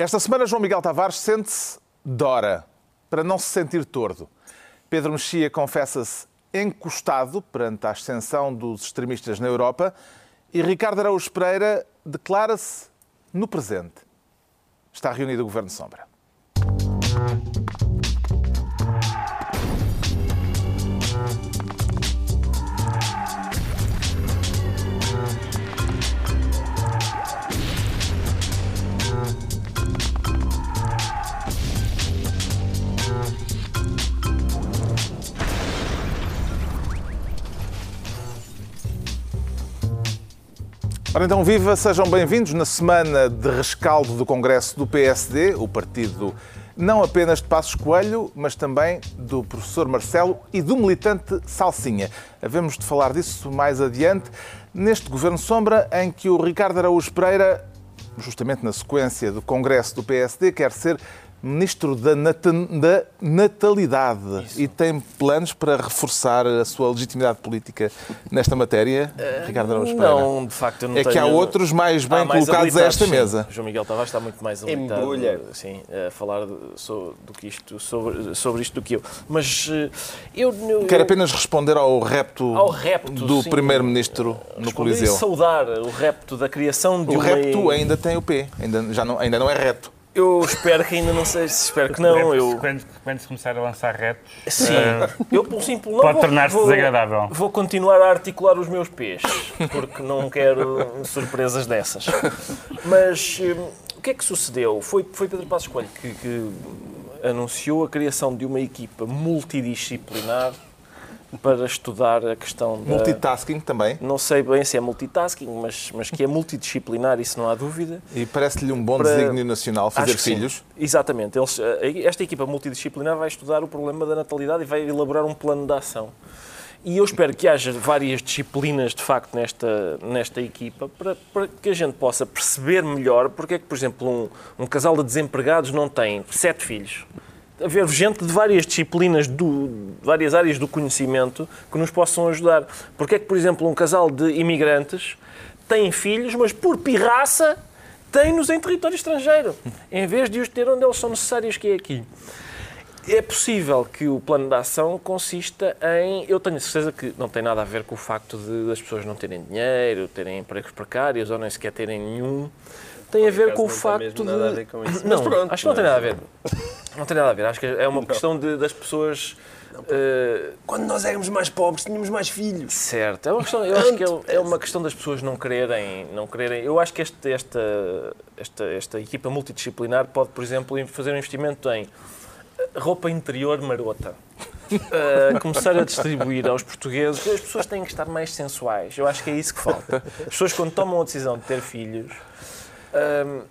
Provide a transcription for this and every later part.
Esta semana, João Miguel Tavares sente-se Dora, para não se sentir tordo. Pedro Mexia confessa-se encostado perante a ascensão dos extremistas na Europa e Ricardo Araújo Pereira declara-se no presente. Está reunido o Governo Sombra. Ora então, viva, sejam bem-vindos na semana de rescaldo do Congresso do PSD, o partido não apenas de Passos Coelho, mas também do professor Marcelo e do militante Salsinha. Havemos de falar disso mais adiante, neste Governo Sombra, em que o Ricardo Araújo Pereira, justamente na sequência do Congresso do PSD, quer ser Ministro da, da Natalidade Isso. e tem planos para reforçar a sua legitimidade política nesta matéria, uh, Ricardo Araújo Pereira? Não, de facto, não É tenho... que há outros mais bem mais colocados a esta sim. mesa. João Miguel Tavares está muito mais habilitado Embrulha. sim, a falar sobre, do que isto, sobre, sobre isto do que eu. Mas eh, eu... eu Quero apenas responder ao repto, ao repto do Primeiro-Ministro no Coliseu. saudar o repto da criação de o uma... repto ainda tem o P, ainda, já não, ainda não é reto. Eu espero que ainda não seja, espero que não. Eu... Quando, quando se começar a lançar retos, Sim, uh, eu por simples não pode tornar-se desagradável. Vou continuar a articular os meus pés, porque não quero surpresas dessas. Mas um, o que é que sucedeu? Foi, foi Pedro Passos Coelho que, que anunciou a criação de uma equipa multidisciplinar para estudar a questão da... Multitasking também. Não sei bem se é multitasking, mas, mas que é multidisciplinar, isso não há dúvida. E parece-lhe um bom para... desígnio nacional fazer filhos? Exatamente. Eles, eh, esta equipa multidisciplinar vai estudar o problema da natalidade e vai elaborar um plano de ação. E eu espero que haja várias disciplinas, de facto, nesta, nesta equipa, para, para que a gente possa perceber melhor porque é que, por exemplo, um, um casal de desempregados não tem sete filhos haver gente de várias disciplinas, do, várias áreas do conhecimento que nos possam ajudar. Porque é que, por exemplo, um casal de imigrantes tem filhos, mas por pirraça tem-nos em território estrangeiro, em vez de os ter onde eles são necessários, que é aqui. É possível que o plano de ação consista em. Eu tenho certeza que não tem nada a ver com o facto de das pessoas não terem dinheiro, terem empregos precários ou nem sequer terem nenhum tem a ver com o facto de. Nada a ver com isso. Não, pronto, acho que não tem nada a ver. Não tem nada a ver. Acho que é uma não. questão de, das pessoas. Uh... Quando nós éramos mais pobres, tínhamos mais filhos. Certo. É uma questão, eu acho que é, é, uma questão das pessoas não quererem. Não quererem eu acho que este, esta, esta, esta equipa multidisciplinar pode, por exemplo, fazer um investimento em roupa interior marota. Uh, começar a distribuir aos portugueses. As pessoas têm que estar mais sensuais. Eu acho que é isso que falta. As pessoas, quando tomam a decisão de ter filhos,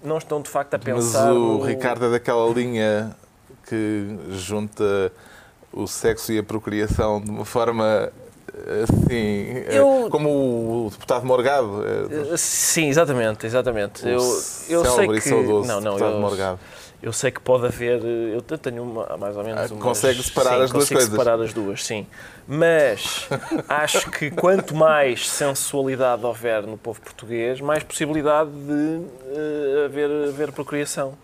não estão de facto a pensar. Mas o no... Ricardo é daquela linha que junta o sexo e a procriação de uma forma assim, eu... como o deputado Morgado. Sim, exatamente, exatamente. eu eu sei que não, não, eu, Morgado. Eu sei que pode haver, eu tenho uma, mais ou menos. Ah, umas, consegue separar sim, as duas coisas. separar as duas, sim. Mas acho que quanto mais sensualidade houver no povo português, mais possibilidade de uh, haver, haver procriação.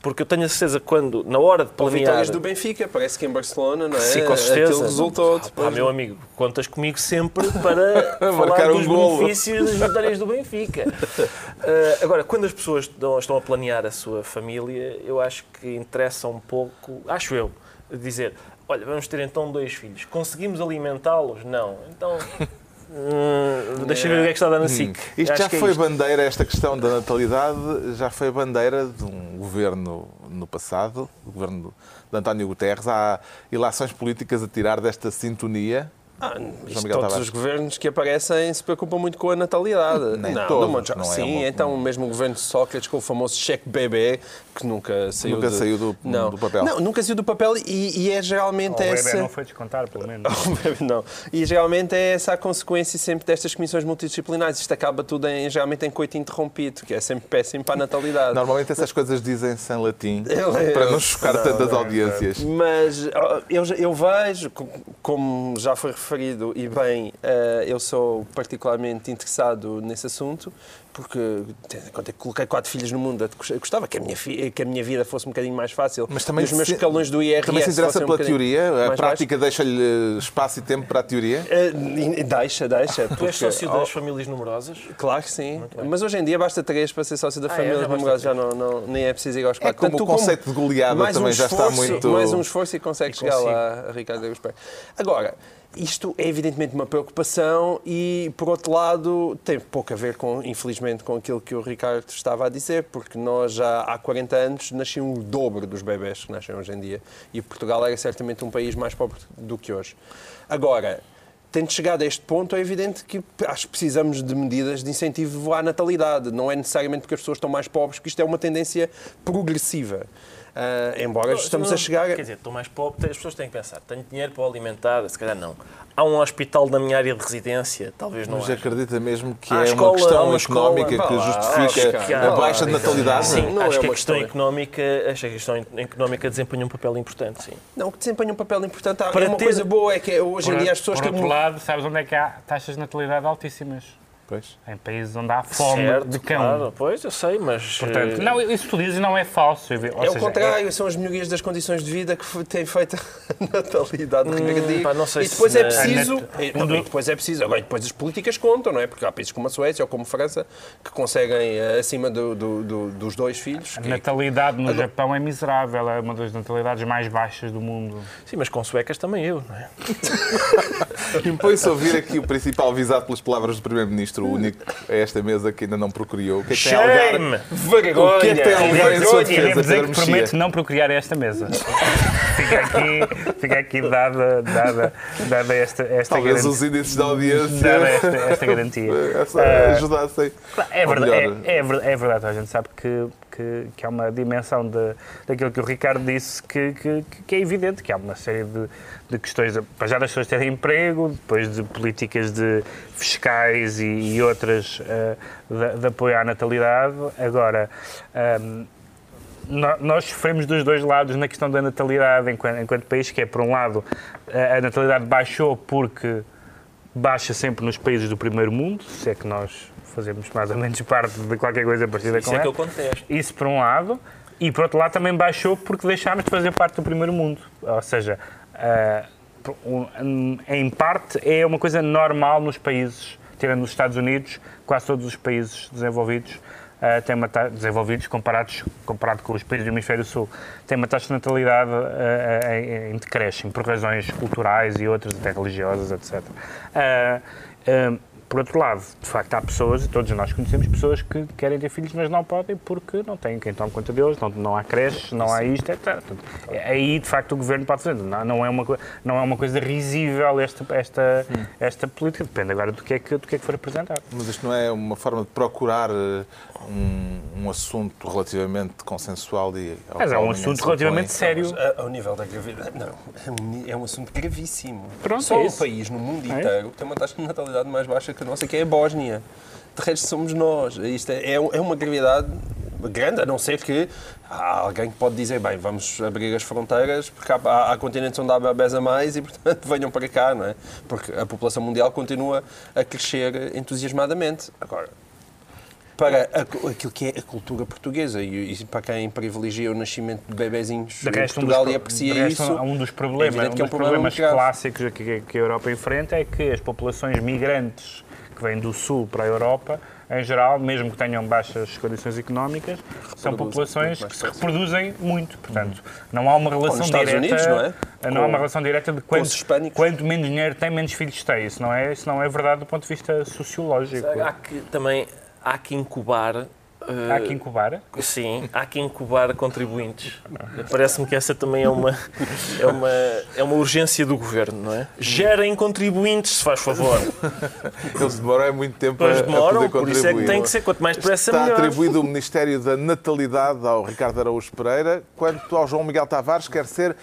Porque eu tenho a certeza que quando, na hora de planear... vitórias do Benfica, parece que em Barcelona, não é? Sim, com certeza. Resultou depois... Ah, meu amigo, contas comigo sempre para falar dos benefícios das vitórias do Benfica. Uh, agora, quando as pessoas estão a planear a sua família, eu acho que interessa um pouco, acho eu, dizer, olha, vamos ter então dois filhos. Conseguimos alimentá-los? Não. Então... Hum, deixa ver o que é que está dando na SIC. Hum. Isto já é foi isto. bandeira, esta questão da natalidade, já foi bandeira de um governo no passado, o governo de António Guterres. Há ilações políticas a tirar desta sintonia ah, todos Tavares. os governos que aparecem se preocupam muito com a natalidade. Nem não, todos, não é Sim, é então mesmo o governo de Sócrates com o famoso cheque bebê, que nunca saiu, nunca de... saiu do, não. do, papel. Não, nunca saiu do papel e, e é geralmente o essa... O bebê não foi descontar, pelo menos. não. E geralmente é essa a consequência sempre destas comissões multidisciplinares. Isto acaba tudo em, geralmente em coito interrompido, que é sempre péssimo para a natalidade. Normalmente essas coisas dizem-se em latim, para não chocar não, tantas audiências. Mas eu, eu vejo, como já foi referido, referido, e bem, eh, eu sou particularmente interessado nesse assunto, porque que coloquei quatro filhas no mundo, eu gostava que a minha, fi- que a minha vida fosse um bocadinho mais fácil. Mas também os meus escalões do IRS Também se interessa um pela bocadinho teoria? A prática deixa-lhe espaço e tempo para a teoria? Eh, deixa, deixa. Tu és sócio oh, das famílias numerosas? Claro que sim. Mas hoje em dia basta três para ser sócio da Ah, é? família Já basta numerosos, já não, não, nem é preciso ir aos quatro. como Tanto o conceito de goleada mais também um já está esforço- muito- Mais um esforço e consegue chegar lá, a Ricardo. Agora, isto é evidentemente uma preocupação e, por outro lado, tem pouco a ver, com, infelizmente, com aquilo que o Ricardo estava a dizer, porque nós já há 40 anos nasciam o dobro dos bebés que nascem hoje em dia e Portugal era certamente um país mais pobre do que hoje. Agora, tendo chegado a este ponto, é evidente que acho que precisamos de medidas de incentivo à natalidade. Não é necessariamente porque as pessoas estão mais pobres, que isto é uma tendência progressiva. Ah, embora estamos a chegar. Quer dizer, estou mais pobre, as pessoas têm que pensar, tenho dinheiro para o alimentar, se calhar não. Há um hospital na minha área de residência, talvez não Mas haja. acredita mesmo que Há é escola- uma questão há uma escola- económica vá que lá, justifica Oscar, a vá baixa de natalidade? Sim, Não acho é que a uma questão económica, acho que a questão económica desempenha um papel importante, sim. Não, que desempenha um papel importante. Há- Para uma ter- coisa boa é que hoje em Por, dia as pessoas por têm outro muito- lado, sabes onde é que há taxas de natalidade altíssimas? Pois. Em países onde há fome certo, de cão. claro, pois, eu sei, mas... Portanto, eh, não, isso que tu dizes não é falso. Ou É seja, o contrário, são as melhorias das condições de vida que têm feito a natalidade regrediva. pá, não sei e depois se é na- preciso. a net- e- não, e depois é preciso. Agora, depois as políticas contam, não é? Porque há países como a Suécia ou como a França que conseguem eh, acima do- do- do- dos dois filhos. A que- natalidade no Japão é miserável, é uma das natalidades mais baixas do mundo. Sim, mas com suecas também eu, não é? Impõe-se ouvir aqui o principal visado pelas palavras do Primeiro-Ministro, o único a esta mesa que ainda não procriou. O que é que tem a alegar? Shame! Vergonha! O que é que tem a alegar em sua E defesa, dizer Pedro que prometo Mexia? não procriar esta mesa. fica aqui, fica aqui dada, dada, dada esta, esta, Talvez garantia, os índices da audiência dada esta, esta garantia. essa ajudassem. É verdade, é, é é verdade, a gente sabe que, que, que há uma dimensão de, daquilo que o Ricardo disse que, que, que é evidente, que há uma série de, de questões, para já das pessoas terem emprego, depois de políticas de fiscais e, e outras eh, de, de apoio à natalidade. Agora, ahm, nó- nós sofremos dos dois lados na questão da natalidade enquanto, enquanto país, que é, por um lado, a, a natalidade baixou porque baixa sempre nos países do primeiro mundo, se é que nós fazemos mais ou menos parte de qualquer coisa parecida Isso com é que eu ela. contesto. Isso por um lado, e por outro lado também baixou porque deixámos de fazer parte do primeiro mundo. Ou seja, um, em parte é uma coisa normal nos países, tirando os Estados Unidos, quase todos os países desenvolvidos ah, têm uma ta- desenvolvidos comparados comparado com os países do hemisfério sul têm uma taxa de natalidade ah, em, em decréscimo por razões culturais e outras até religiosas etc ah, por outro lado, de facto, há pessoas, e todos nós conhecemos pessoas que querem ter filhos, mas não podem porque não têm quem tome conta deles, não, não há creches, não há isto, etc. Portanto, é- aí, de facto, o governo pode fazer. Não, não é, uma, não é uma coisa risível esta, esta, esta política. Depende agora do que, é que, do que é que for apresentado. Mas isto não é uma forma de procurar eh, um, um assunto relativamente consensual e Mas é um assunto relativamente sério. Mas, ao nível da gravidade, não, é um, é um assunto gravíssimo. Pronto, Só é um isso. país no mundo É inteiro que tem uma taxa de natalidade mais baixa que a nossa, que é a Bósnia. De resto, somos nós. Isto é, é um- é uma gravidade grande, a não ser que há alguém que pode dizer, bem, vamos abrir as fronteiras, porque há, há, há continentes onde há bebés a mais e, portanto, venham para cá, não é? Porque a população mundial continua a crescer entusiasmadamente. Agora, para a- aquilo que é a cultura portuguesa e, e para quem privilegia o nascimento de bebezinhos De em resto, um Portugal dos, e aprecia de resto, isso. um dos problemas, evidente um que é um dos problema problemas clássicos que, que a Europa enfrenta é que as populações migrantes que vêm do Sul para a Europa, em geral, mesmo que tenham baixas condições económicas, são populações que se reproduzem muito. Portanto, não há uma relação nos Estados direta. Unidos, não é? Não há uma relação direta de quanto, quanto menos dinheiro tem, menos filhos tem. Isso não é, isso não é verdade do ponto de vista sociológico. Há que, também há que incubar. Eh, Há que incubar. Sim, há que incubar contribuintes. Parece-me que essa também é uma, é, uma, é uma urgência do governo, não é? Gerem contribuintes, se faz favor. Eles demoram é muito tempo a, Pois a demoram, poder por isso é que contribuir. tem que ser. Quanto mais depressa, Está melhor. atribuído o Ministério da Natalidade ao Ricardo Araújo Pereira, quanto ao João Miguel Tavares quer ser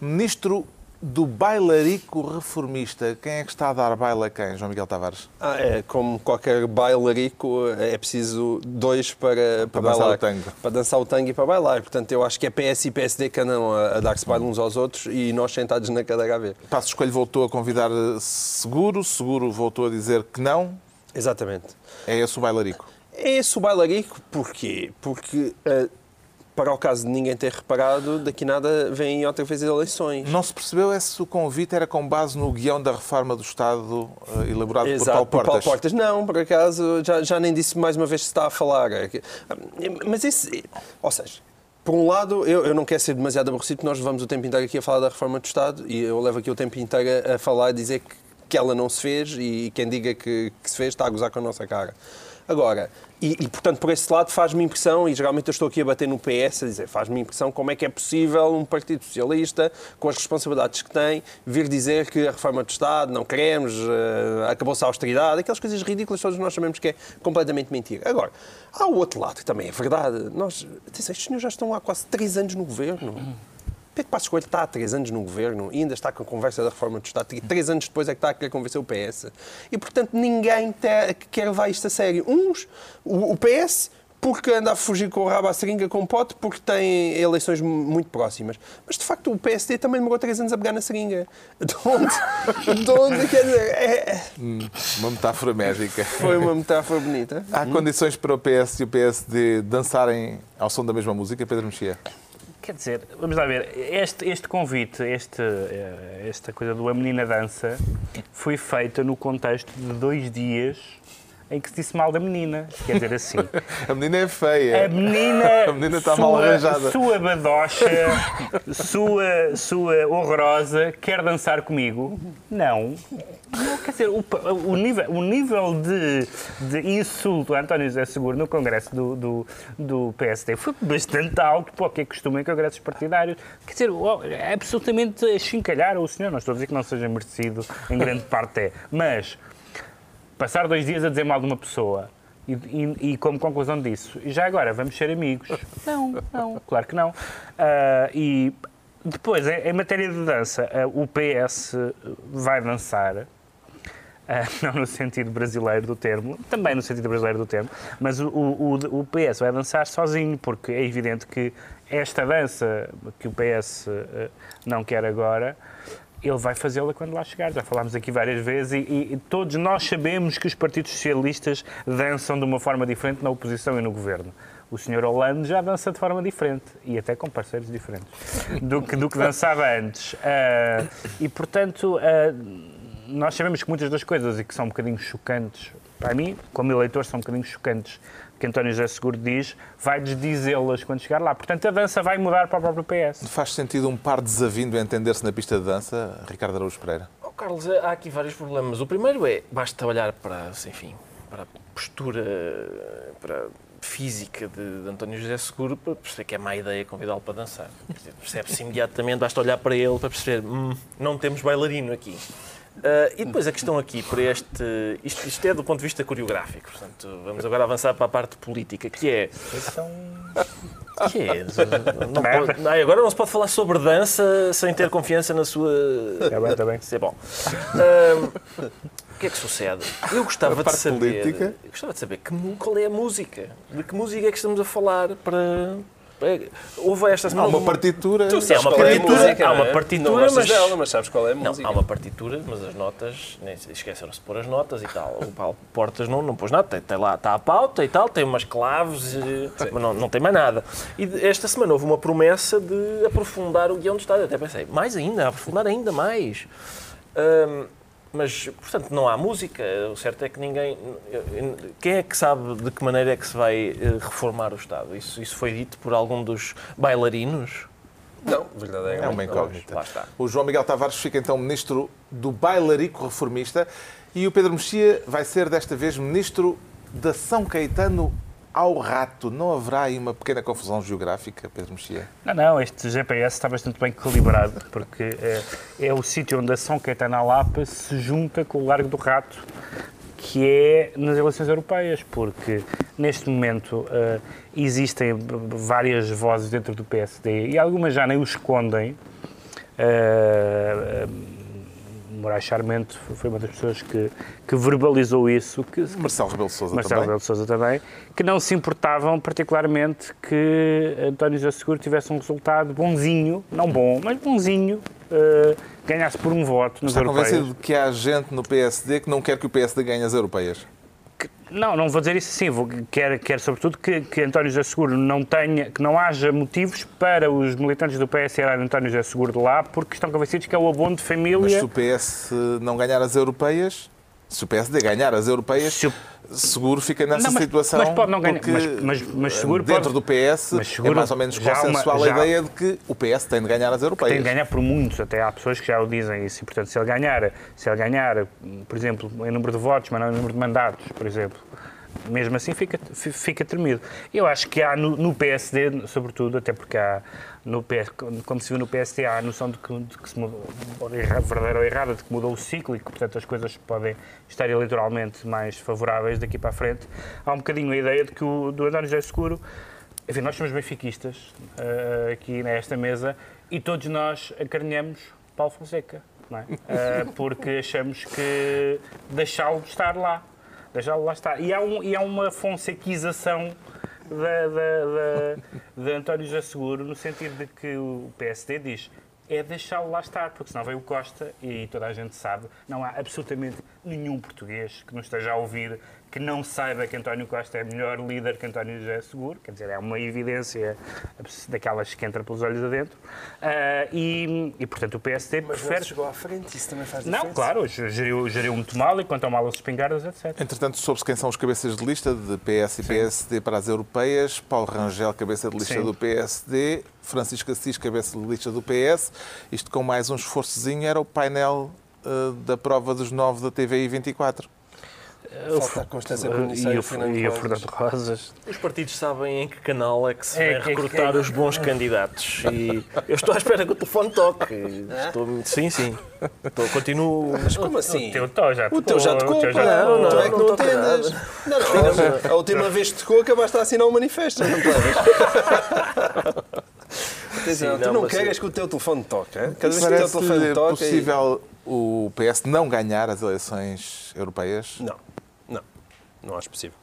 Ministro do bailarico reformista. Quem é que está a dar baile a quem, João Miguel Tavares? Ah, é, como qualquer bailarico, é preciso dois para, para, Para dançar bailar. o tango. Para dançar o tango e para bailar. Portanto, eu acho que é PS e PSD que andam a, a dar-se baile uns aos outros e nós sentados na cadeira a ver. Passo Escolho voltou a convidar eh, Seguro, Seguro voltou a dizer que não. Exatamente. É esse o bailarico. É esse o bailarico, porquê? Porque, ah, para o caso de ninguém ter reparado, daqui nada vêm outra vez as eleições. Não se percebeu é se o convite era com base no guião da reforma do Estado eh, elaborado por Exato, Paulo por Portas. Paulo Portas. Não, por acaso, já, já nem disse mais uma vez se está a falar. É Mas esse. Ou seja. Por um lado, eu, eu não quero ser demasiado aborrecido, porque nós levamos o tempo inteiro aqui a falar da reforma do Estado e eu levo aqui o tempo inteiro a, a falar e dizer que, que ela não se fez e quem diga que, que se fez está a gozar com a nossa cara. Agora, e, e, portanto, por esse lado faz-me impressão, e geralmente eu estou aqui a bater no PS, a dizer, faz-me impressão como é que é possível um Partido Socialista, com as responsabilidades que tem, vir dizer que a reforma do Estado, não queremos, eh, acabou-se a austeridade, aquelas coisas ridículas, todos nós sabemos que é completamente mentira. Agora, há o outro lado que também é verdade. Nós, estes senhores já estão há quase três anos no governo. Pedro Passos Coelho está há três anos no governo e ainda está com a conversa da reforma do Estado. E três anos depois é que está a querer convencer o PS. E, portanto, ninguém quer levar isto a sério. Uns, o, o PS, porque anda a fugir com o rabo à seringa com o pote, porque tem eleições mu- muito próximas. Mas, de facto, o PSD também demorou três anos a pegar na seringa. De onde? De onde? Quer dizer, é- Uma metáfora médica. foi uma metáfora bonita. Há condições para o PS e o PSD dançarem ao som da mesma música, Pedro Mexia? Quer dizer, vamos lá ver, este, este convite, este, eh, esta coisa do A Menina Dança, foi feita no contexto de dois dias em que se disse mal da menina. Quer dizer assim, A menina é feia. a menina, A menina está mal sua- arranjada. Sua badocha, sua, sua horrorosa, quer dançar comigo? Não. Não, quer dizer, o, o nível, o nível de, de insulto a António José Seguro no Congresso do, do, do PSD foi bastante alto para o que é costume em congressos partidários. Quer dizer, é absolutamente a chincalhar o senhor. Não estou a dizer que não seja merecido, em grande parte é. Mas passar dois dias a dizer mal de uma pessoa e, e- e como conclusão disso, já agora vamos ser amigos? Não, não, claro que não. Ah, e depois, em, em matéria de dança, ah, o PS vai dançar. ah, não no sentido brasileiro do termo, também no sentido brasileiro do termo, mas o, o, o- PS vai dançar sozinho, porque é evidente que esta dança que o PS não quer agora, ele vai fazê-la quando lá chegar. Já falámos aqui várias vezes e, e- todos nós sabemos que os partidos socialistas dançam de uma forma diferente na oposição e no governo. O senhor Hollande já dança de forma diferente e até com parceiros diferentes do que, do que dançava antes. Ah, e, portanto, ah, nós sabemos que muitas das coisas e que são um bocadinho chocantes, para mim, como eleitor, são um bocadinho chocantes, que António José Seguro diz, vai desdizê-las quando chegar lá. Portanto, a dança vai mudar para o próprio PS. Faz sentido um par desavindo a entender-se na pista de dança, Ricardo Araújo Pereira? Oh, Carlos, há aqui vários problemas. O primeiro é, basta olhar para, enfim, para a postura para a física de, de António José Seguro para perceber que é má ideia convidá-lo para dançar. Percebe-se imediatamente, basta olhar para ele para perceber, hum, não temos bailarino aqui. Ah, e depois a questão aqui, para este. Isto, isto é do ponto de vista coreográfico, portanto, vamos agora avançar para a parte política, que é. Que é? Não pode- Ai, agora não se pode falar sobre dança sem ter confiança na sua. Está bem, está bem. Isso é bom. Ahm, o que é que sucede? Eu gostava A de parte saber. política. Eu gostava de saber que, qual é a música. De que música é que estamos a falar para. Houve esta Há semana. uma partitura. Tu Sim, há uma Qual é a partitura, música, há não uma é? partitura, não mas- dela, mas sabes qual é a Não, música. há uma partitura, mas as notas, nem se- esqueceram-se de pôr as notas e tal. O Paulo Portas não, não pôs nada, tem, tem lá, está a pauta e tal, tem umas claves, eh, mas não, não tem mais nada. E esta semana houve uma promessa de aprofundar o guião do Estado. Eu até pensei, mais ainda, aprofundar ainda mais. Ahm, mas, portanto, não há música. O certo é que ninguém. Quem é que sabe de que maneira é que se vai eh, reformar o Estado? Isso, isso foi dito por algum dos bailarinos? Não, verdadeiramente. É uma incógnita. Lá está. O João Miguel Tavares fica então ministro do bailarico reformista e o Pedro Mexia vai ser desta vez ministro da São Caetano ao rato. Não haverá aí uma pequena confusão geográfica, Pedro Mexia? Não, não, este GPS está bastante bem calibrado, porque é, é o sítio onde a São Caetano à Lapa se junta com o Largo do Rato, que é nas eleições europeias, porque neste momento eh, existem várias vozes dentro do PSD e algumas já nem o escondem, Uh, Moraes Charmente foi uma das pessoas que, que verbalizou isso. Que, Marcelo Rebelo Sousa Marcelo também. Rebelo Sousa também, que não se importavam particularmente que António José Seguro tivesse um resultado bonzinho, não bom, mas bonzinho, uh, ganhasse por um voto nos Está europeias. convencido de que há gente no PSD que não quer que o PSD ganhe as europeias? Não, não vou dizer isso assim. Vou, quer, quer sobretudo que, que António José Seguro não tenha, que não haja motivos para os militantes do PS tirarem António José Seguro de lá, porque estão convencidos que é o abono de família. Mas se o PS não ganhar as europeias, se o PSD ganhar as europeias, Se o- seguro fica nessa Não, mas- situação. mas pode não ganhar, mas- mas- seguro dentro pode- do PS mas seguro é mais ou menos já há uma- consensual a ideia de que o PS tem de ganhar as europeias. Tem de ganhar por muitos, até há pessoas que já o dizem isso. E, portanto, se ele ganhar, se ele ganhar, por exemplo, em número de votos, mas não em número de mandatos, por exemplo, mesmo assim fica, fi- fica tremido. Eu acho que há no, no PSD, sobretudo, até porque há, no PS, como se viu no há a noção de que, de que se mudou, verdadeira ou errada, de que mudou o ciclo e que, portanto, as coisas podem estar eleitoralmente mais favoráveis daqui para a frente. Há um bocadinho a ideia de que o do António José Seguro enfim, nós somos benfiquistas eh, aqui nesta mesa e todos nós acarinhamos Paulo Fonseca, não é? Eh, porque achamos que deixá-lo estar lá, deixá-lo lá estar. E há, um, e há uma fonsequização da, da, da, de António José Seguro, no sentido de que o PSD diz é deixá-lo lá estar, porque senão veio o Costa e toda a gente sabe, não há absolutamente nenhum português que nos esteja a ouvir que não saiba que António Costa é melhor líder que António José Seguro, quer dizer, é uma evidência daquelas que entra pelos olhos adentro, Ah, e, e portanto o PSD Mas prefere... não chegou à frente, isso também faz Não, diferença. claro, geriu, geriu muito mal e quanto ao mal as espingardas, etc. Entretanto, soube-se quem são os cabeças de lista de PS e PSD para as europeias. Paulo Rangel, cabeça de lista Sim. do PSD. Francisco Assis, cabeça de lista do PS. Isto com mais um esforçozinho era o painel eh, da prova dos nove da TVI 24. Falta a Constância E o, Fernando e o Rosas. Fernando Rosas. Os partidos sabem em que canal é que se É, vai que- recrutar que- os bons candidatos. E eu estou à espera que o telefone toque. Estou, sim, sim. Estou, continuo. Mas como assim? O teu tó já O teu já tocou, teu pá. já Não, tu não, é que não não entendes. Não, não, a última vez que tocou acabaste a assinar o manifesto, não? Atenção, Sim, tu não, não queres que o teu telefone toque? Cada vez que o teu telefone Parece toca... possível o PS não ganhar as eleições europeias? Não, não, acho possível.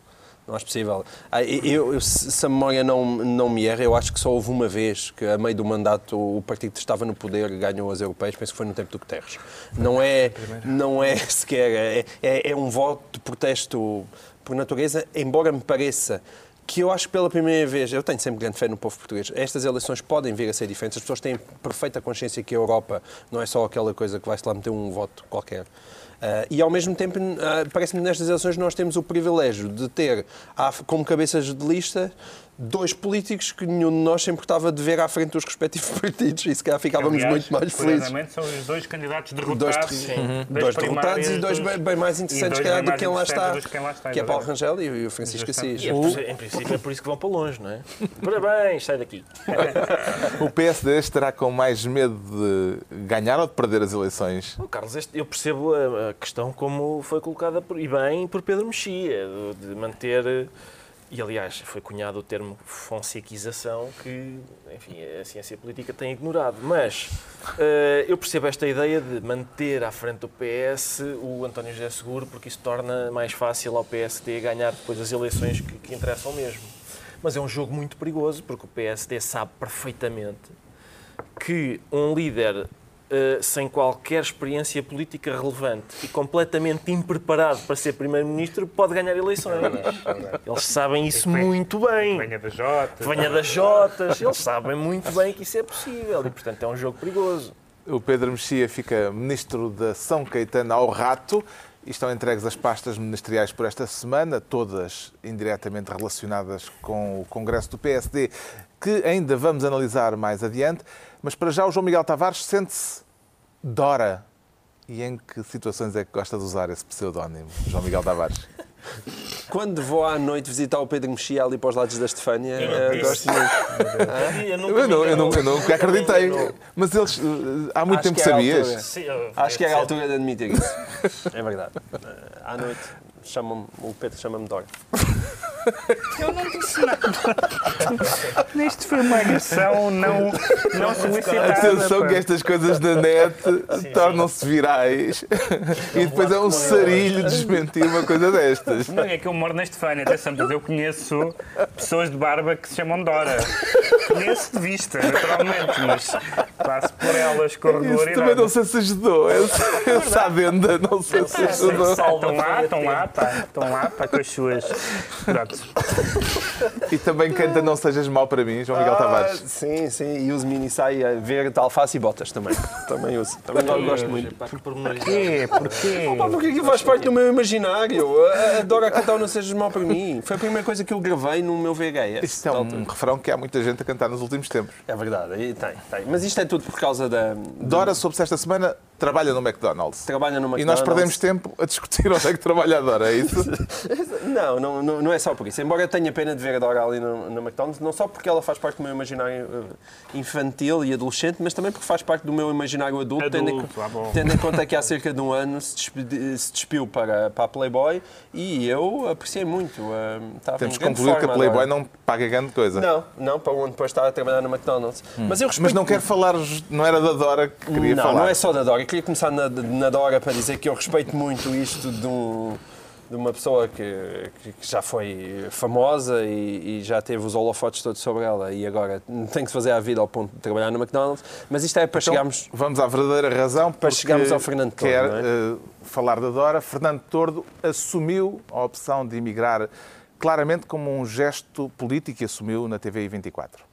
Não acho possível. Ah, eu, eu- se a memória não, não me erra, eu acho que só houve uma vez que, a meio do mandato, o partido que estava no poder ganhou as europeias, penso que foi no tempo do Guterres. Não é, não é sequer, é, é, é um voto de protesto por natureza, embora me pareça que eu acho que pela primeira vez, eu tenho sempre grande fé no povo português, estas eleições podem vir a ser diferentes, as pessoas têm perfeita consciência que a Europa não é só aquela coisa que vai-se lá meter um voto qualquer. Ah, e ao mesmo tempo, ah, parece-me que nestas eleições nós temos o privilégio de ter à- como cabeças de lista dois políticos que nenhum de nós sempre estava de ver à frente dos respectivos partidos e se calhar ficávamos Aliás, muito mais felizes. são os dois candidatos Dois, derrotados. Sim. das dois derrotados e dois bem, bem mais interessantes, dois se calhar, do que quem lá está, que quem lá está, que é Paulo. Rangel e o Francisco Justamente. Assis. E é por- em princípio é por isso que vão para longe, não é? Parabéns, sai daqui. O PSD estará com mais medo de ganhar ou de perder as eleições? Oh, Carlos, este- eu percebo a, a questão como foi colocada por, e bem por Pedro Mexia, de manter. E aliás, foi cunhado o termo fonsequização que, enfim, a ciência política tem ignorado. Mas eh, eu percebo esta ideia de manter à frente do PS o António José Seguro, porque isso torna mais fácil ao PSD ganhar depois as eleições que, que interessam mesmo. Mas é um jogo muito perigoso, porque o PSD sabe perfeitamente que um líder eh, sem qualquer experiência política relevante e completamente impreparado para ser primeiro-ministro pode ganhar eleições. Eles sabem isso Vem- muito bem. Venha da Jota. Venha das Jotas, eles sabem muito bem que isso é possível e, portanto, é um jogo perigoso. O Pedro Mexia fica ministro da São Caetano ao rato e estão entregues as pastas ministeriais por esta semana, todas indiretamente relacionadas com o Congresso do PSD, que ainda vamos analisar mais adiante. Mas para já o João Miguel Tavares sente-se Dora. E em que situações é que gosta de usar esse pseudónimo, João Miguel Tavares? Quando vou à noite visitar o Pedro Mexia ali para os lados da Estefânia, eh, disse. gosto muito. Eu nunca Eu não, eu não, eu nunca acreditei. Mas eles, eh, há muito Acho tempo que é sabias? altura. Sim, eu- Acho que é a altura de admitir isso. É verdade. Eh, À noite chamam o Pedro chama-me Dora. Eu não disse nada. Isto foi uma agressão não, não solicitada. Atenção que estas coisas da net tornam-se virais e depois é um sarilho desmentir uma coisa destas. Não é que eu moro na Estefânia, atenção, mas eu conheço pessoas de barba que se chamam Dora. Conheço de vista, naturalmente, mas passo por elas com Isso regularidade. também não sei se ajudou. Essa, essa adenda não sei se ajudou. Estão lá, estão lá, pá, estão lá, pá, com as suas. Pronto. E também canta Não Sejas Mal para mim, João Miguel Ah, Tavares. sim, sim. E uso mini saia verde, alface e botas também. Também uso. Também gosto muito. Pá, que pormenorizado. Porquê? Porquê? Pá, porque aquilo faz parte do meu imaginário. Adoro a cantar Não Sejas Mal para mim. Foi a primeira coisa que eu gravei no meu VHS. Isto é um refrão que há muita gente a cantar nos últimos tempos. É verdade, tem, tem. Mas isto é tudo por causa da. Dora, soube-se esta semana, trabalha no McDonald's. Trabalha no E McDonald's. nós perdemos tempo a discutir onde é que trabalha a Dora, é isso? Não, não, não, não é só por isso. Embora eu tenha pena de ver a Dora ali no, no McDonald's, não só porque ela faz parte do meu imaginário eh, infantil e adolescente, mas também porque faz parte do meu imaginário adulto, tendo, em, Adulto, ah, bom. tendo em conta que há cerca de um ano se, despedi- se despiu para, para a Playboy e eu apreciei muito. eh, estava Temos em que concluir que a Playboy não paga grande coisa. Não, não, para onde depois estava a trabalhar no McDonald's. Mas eu respeito Mas não quero falar, não era da Dora que queria não, falar. não é só da Dora. Eu queria começar na, na Dora para dizer que eu respeito muito isto de, um- de uma pessoa que, que- já foi famosa e, e já teve os holofotes todos sobre ela e agora tem que se fazer a vida ao ponto de trabalhar no McDonald's. Mas isto é para Então, chegarmos. Vamos à verdadeira razão para chegarmos ao Fernando Tordo, quer é? eh, falar da Dora. Fernando Tordo assumiu a opção de emigrar claramente como um gesto político e assumiu na TVI 24.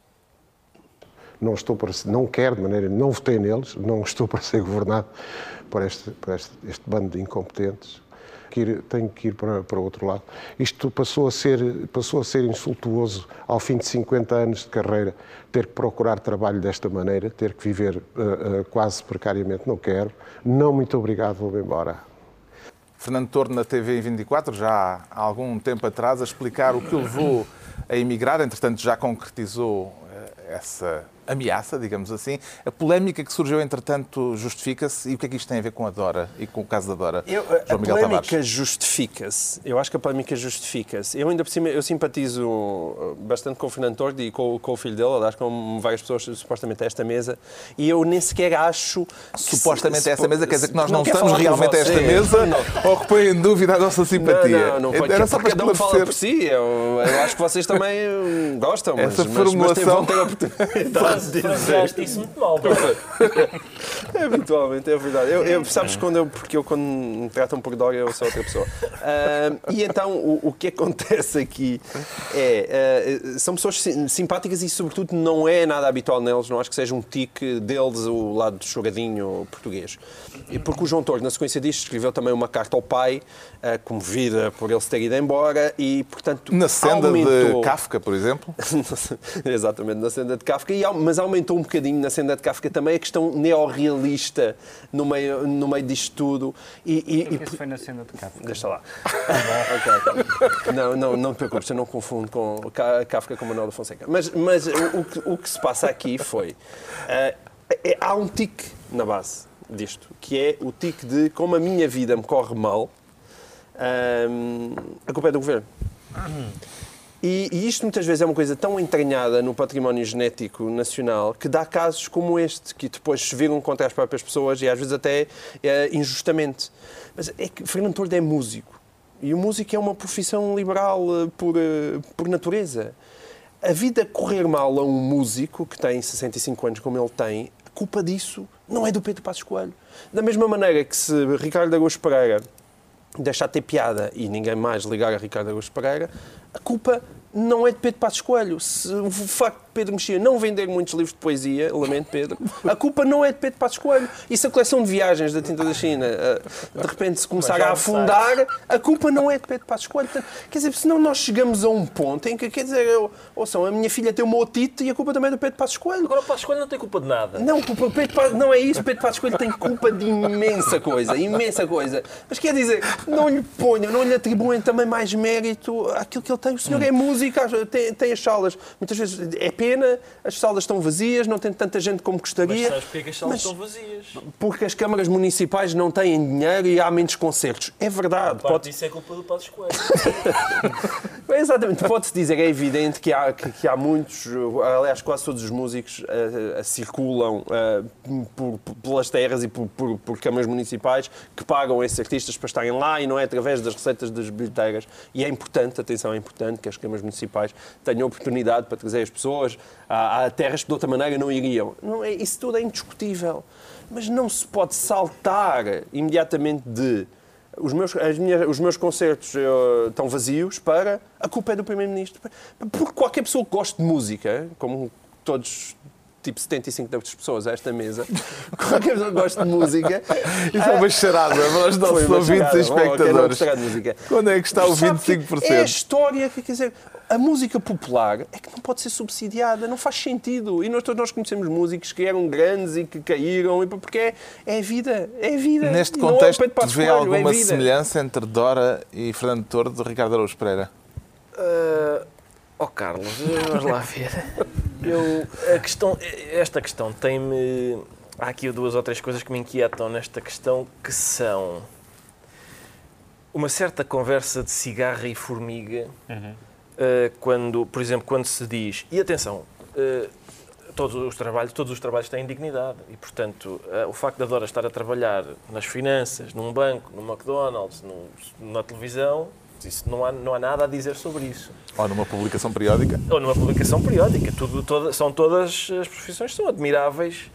não estou para ser- não quero de maneira, não votei neles, não estou para ser governado por este, por este, este bando de incompetentes. Que ir- tenho que ir para, para outro lado. Isto passou a ser passou a ser insultuoso ao fim de 50 anos de carreira ter que procurar trabalho desta maneira, ter que viver eh, eh, quase precariamente. Não quero. Não muito obrigado, vou-me embora. Fernando Tordo na TVI 24, já há algum tempo atrás, a explicar o que levou a emigrar. Entretanto, já concretizou eh, essa ameaça, digamos assim. A polémica que surgiu, entretanto, justifica-se. E o que é que isto tem a ver com a Dora e com o caso da Dora? Eu, a João Miguel polémica justifica-se. Eu acho que a polémica justifica-se. Eu ainda por cima, eu simpatizo uh, bastante com o Fernando Tordo e com, com o filho dele, aliás, com várias pessoas supostamente a esta mesa, e eu nem sequer acho... Supostamente se- a esta mesa, quer dizer que nós não, quero estamos realmente a esta mesa Não. ou que põe em dúvida a nossa simpatia? Não, não, não Era só para cada um fala por si. Eu, eu acho que vocês também hum, gostam, mas, Essa mas, mas formulação- vão ter Franzeaste isso muito mal. É, Habitualmente, é verdade. Eu, eu- sabes quando eu, porque eu quando me tratam por Dora eu sou outra pessoa. Ah, e então o, o que acontece aqui é, ah, são pessoas sim- simpáticas e sobretudo não é nada habitual neles, não acho que seja um tique deles o lado choradinho português. E porque o João Torres, na sequência disto, escreveu também uma carta ao pai, ah, comovida por ele se ter ido embora e, portanto, Na senda aumentou... de Kafka, por exemplo. Exatamente, na senda de Kafka, e, mas aumentou um bocadinho na senda de Kafka também a questão neorrealista no meio, no meio disto tudo. E, e- e- Isso foi na cena de Kafka. Deixa lá. Ok, ok. Não, não, não te preocupes, eu não confundo com Ka- Kafka com Manuel da Fonseca. Mas, mas o, que, o que se passa aqui foi. eh, é- há um tique na base disto, que é o tique de como a minha vida me corre mal, ahm, a culpa é do governo. E, e isto muitas vezes é uma coisa tão entranhada no património genético nacional que dá casos como este, que depois se viram contra as próprias pessoas e às vezes até eh, injustamente. Mas é que Fernando Tordo é músico. E o músico é uma profissão liberal eh, por, eh, por natureza. A vida correr mal a um músico que tem 65 anos como ele tem, a culpa disso não é do Pedro Passos Coelho. Da mesma maneira que se Ricardo Araújo Pereira deixar de ter piada e ninguém mais ligar a Ricardo Augusto Pereira, a culpa não é de Pedro Passos Coelho. Se o facto de Pedro Mexia não vender muitos livros de poesia, lamento Pedro, a culpa não é de Pedro Passos Coelho. E se a coleção de viagens da Tinta da China eh, de repente se começar a afundar, a culpa não é de Pedro Passos Coelho. Portanto, quer dizer, senão nós chegamos a um ponto em que, quer dizer, eu, ouçam, a minha filha tem uma otite e a culpa também é do Pedro Passos Coelho. Agora o Passos Coelho não tem culpa de nada. Não, o Pedro Pa- não é isso. Pedro Passos Coelho tem culpa de imensa coisa, imensa coisa. Mas quer dizer, não lhe ponham, não lhe atribuem também mais mérito àquilo que ele tem. O senhor é músico música tem, tem as salas. Muitas vezes é pena, as salas estão vazias, não tem tanta gente como Mas gostaria. sabes porque é que as salas Mas- estão vazias? Porque as câmaras municipais não têm dinheiro e há menos concertos. É verdade. Parte Pode, disso é culpa do Passos Coelho. Exatamente, pode-se dizer, é evidente que há, que, que há muitos, aliás, quase todos os músicos eh, eh, circulam eh, por- por- pelas terras e por, por, por câmaras municipais que pagam esses artistas para estarem lá e não é através das receitas das bilheteiras. E é importante, atenção, é importante que as câmaras municipais tenham oportunidade para trazer as pessoas a, a terras que de outra maneira não iriam. Não é, isso tudo é indiscutível. Mas não se pode saltar imediatamente de os meus, as minhas- os meus concertos eh, estão vazios para a culpa é do Primeiro-Ministro. Porque qualquer pessoa que goste de música, como todos, tipo 75 das pessoas a esta mesa, qualquer pessoa que goste de música. Isso é uma charada para os nossos ouvintes e espectadores. de música? Quando é que está o Sabe que 25%? É a história, quer dizer, a música popular é que não pode ser subsidiada, não faz sentido. E nós, todos nós conhecemos músicos que eram grandes e que caíram, e porque é, é a vida, é a vida. Neste é contexto, Passos vê é alguma vida. semelhança entre Dora e Fernando Tordo de Ricardo Araújo Pereira? Ah, oh Carlos, vamos lá ver. Eu, a questão, esta questão tem-me. Há aqui duas ou três coisas que me inquietam nesta questão que são uma certa conversa de cigarra e formiga ah, quando, por exemplo, quando se diz e atenção, ah, todos os trabalhos, todos os trabalhos têm dignidade e, portanto, ah, o facto da Dora estar a trabalhar nas finanças, num banco, no McDonald's, no- na televisão, isso não há, não há nada a dizer sobre isso. Ou numa publicação periódica? Ou numa publicação periódica. Tudo, toda- são todas as profissões são admiráveis,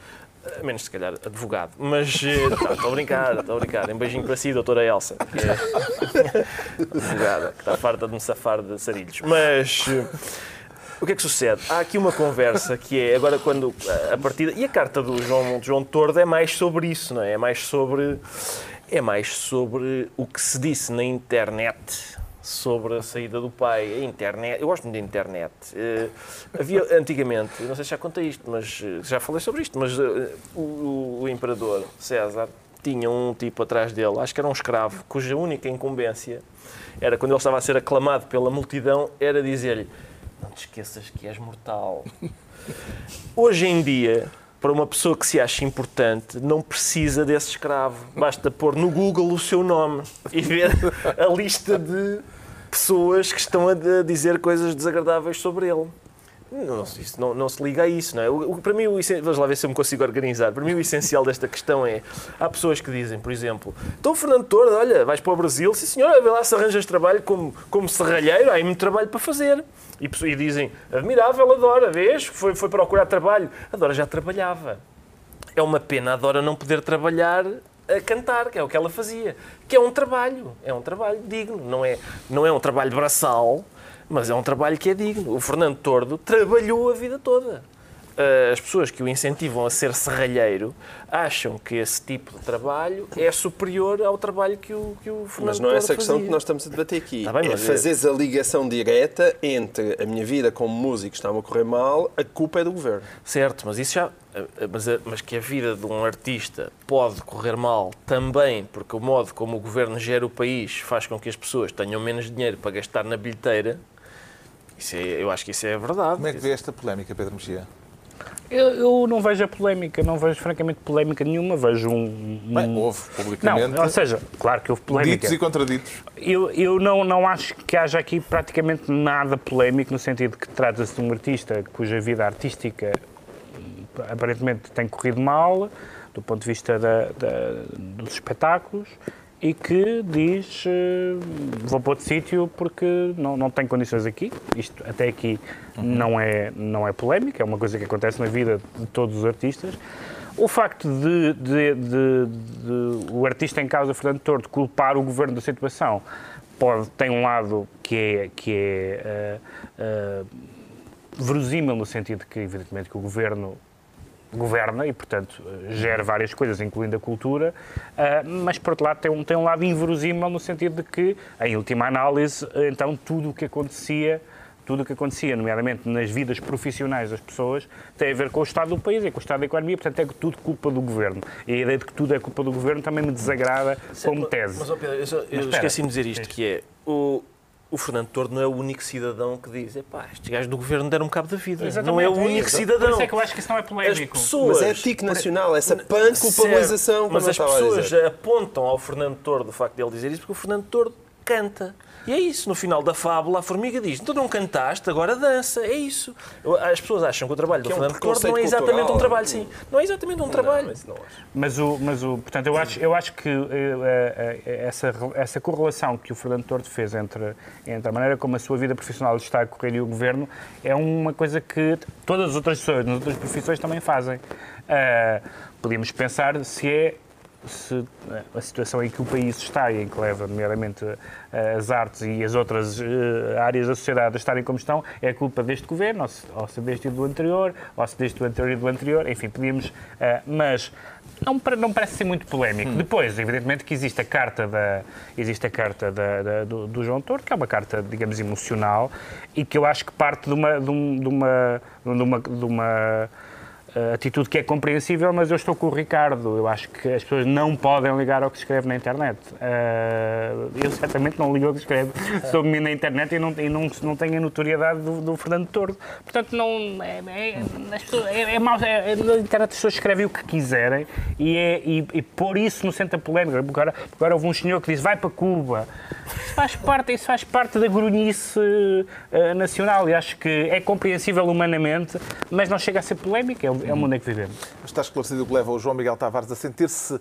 a menos se calhar advogado. Mas eh, estou a brincar, estou a brincar. Um beijinho para si, doutora Elsa, que é advogada, que está farta de me safar de sarilhos. Mas eh, o que é que sucede? Há aqui uma conversa que é agora quando a partida. E a carta do João, do João Tordo é mais sobre isso, não é? É mais sobre. É mais sobre o que se disse na internet sobre a saída do pai. A internet. Eu gosto muito da internet. Eh, havia antigamente, não sei se já contei isto, mas eh, já falei sobre isto, mas eh, o, o imperador César tinha um tipo atrás dele, acho que era um escravo, cuja única incumbência era quando ele estava a ser aclamado pela multidão, era dizer-lhe: Não te esqueças que és mortal. Hoje em dia, para uma pessoa que se acha importante, não precisa desse escravo. Basta pôr no Google o seu nome e ver a lista de pessoas que estão a dizer coisas desagradáveis sobre ele. Não, isso não, não se liga a isso, não é? O, para mim, o, vamos lá ver se eu me consigo organizar. Para mim, o essencial desta questão é: há pessoas que dizem, por exemplo, então, Fernando Tordo, olha, vais para o Brasil, sim senhor, vê lá se arranjas trabalho como, como serralheiro, há aí muito trabalho para fazer. E, e dizem, admirável, adora, vês, foi, foi procurar trabalho. A Dora já trabalhava. É uma pena a Dora não poder trabalhar a cantar, que é o que ela fazia. Que é um trabalho, é um trabalho digno. Não é, não é um trabalho braçal, mas é um trabalho que é digno. O Fernando Tordo trabalhou a vida toda. Ah, As pessoas que o incentivam a ser serralheiro acham que esse tipo de trabalho é superior ao trabalho que o, que o Fernando Mas não é Tordo essa a questão fazia. que nós estamos a debater aqui. Tá bem, é é- fazeres a ligação direta entre a minha vida como músico está-me a correr mal, a culpa é do governo. Certo, mas isso já. Mas, mas que a vida de um artista pode correr mal também, porque o modo como o governo gera o país faz com que as pessoas tenham menos dinheiro para gastar na bilheteira. Isso é, eu acho que isso é verdade. Como é que vê esta polémica, Pedro Mexia? Eu, eu não vejo a polémica, não vejo francamente polémica nenhuma, vejo um. um- Bem, houve publicamente não, ou seja, claro que houve polémica. ditos e contraditos. Eu, eu não, não acho que haja aqui praticamente nada polémico, no sentido que trata-se de um artista cuja vida artística hum, aparentemente tem corrido mal, do ponto de vista da- da- dos espetáculos, e que diz eh, vou para outro sítio porque não, não tenho condições aqui. Isto até aqui não, é, não é polémica, é uma coisa que acontece na vida de todos os artistas. O facto de, de- de- de o artista em causa, Fernando Tordo, culpar o governo da situação pode, tem um lado que é, que é eh, eh, verosímil no sentido que, evidentemente, que o governo governa e, portanto, eh, gera várias coisas, incluindo a cultura, ah, mas, por outro lado, tem um, tem um lado inverosímil no sentido de que, em última análise, eh, então, tudo o que acontecia tudo o que acontecia, nomeadamente nas vidas profissionais das pessoas, tem a ver com o estado do país e com o estado da economia, portanto é tudo culpa do governo. E a ideia de que tudo é culpa do governo também me desagrada como tese. Mas, ó Pedro, eu, eu esqueci-me de dizer isto, que é o, o Fernando Tordo não é o único cidadão que diz epá, estes gajos do governo deram um cabo da vida. Exatamente, não é o é único isso. cidadão. Por isso é que eu acho que isso não é As polémico. pessoas... Mas é tique nacional, essa pan-culpabilização, Mas as pessoas apontam ao Fernando Tordo o facto de ele dizer isso porque o Fernando Tordo canta. E é isso, no final da fábula, a formiga diz: Tu não cantaste, agora dança. É isso. As pessoas acham que o trabalho do Que é um Fernando Tordo não é exatamente um cultural. trabalho, sim. Não é exatamente um trabalho. Mas não. Mas o, mas o, portanto, eu acho, eu acho que eh, eh, essa, essa correlação que o Fernando Tordo fez entre, entre a maneira como a sua vida profissional está a correr e o governo é uma coisa que todas as outras pessoas nas outras profissões também fazem. Podíamos pensar se é se eh, a situação em que o país está e em que leva, nomeadamente, eh, as artes e as outras eh, áreas da sociedade a estarem como estão, é culpa deste governo, ou se, deste e do anterior, ou se deste do anterior e do anterior, enfim, podíamos. eh, mas não, não parece ser muito polémico. Depois, evidentemente, que existe a carta, da, existe a carta da- da- do, do João Torre, que é uma carta, digamos, emocional, e que eu acho que parte de uma. De um- uma, de uma, de uma atitude que é compreensível, mas eu estou com o Ricardo. Eu acho que as pessoas não podem ligar ao que se escreve na internet. Uh, eu certamente não ligo ao que se escreve sobre mim na internet e não, e não, não tenho a notoriedade do, do Fernando Tordo. Portanto, não, é, é, as pessoas- é, é é- é- na internet as pessoas escrevem o que quiserem e, é, e, e pôr isso no centro da polémica. Agora, agora houve um senhor que disse vai para Cuba. Isso faz parte, isso faz parte da grunhice uh, nacional e acho que é compreensível humanamente, mas não chega a ser polémica. É o, mundo em que vivemos. Mas está esclarecido o que leva o João Miguel Tavares a sentir-se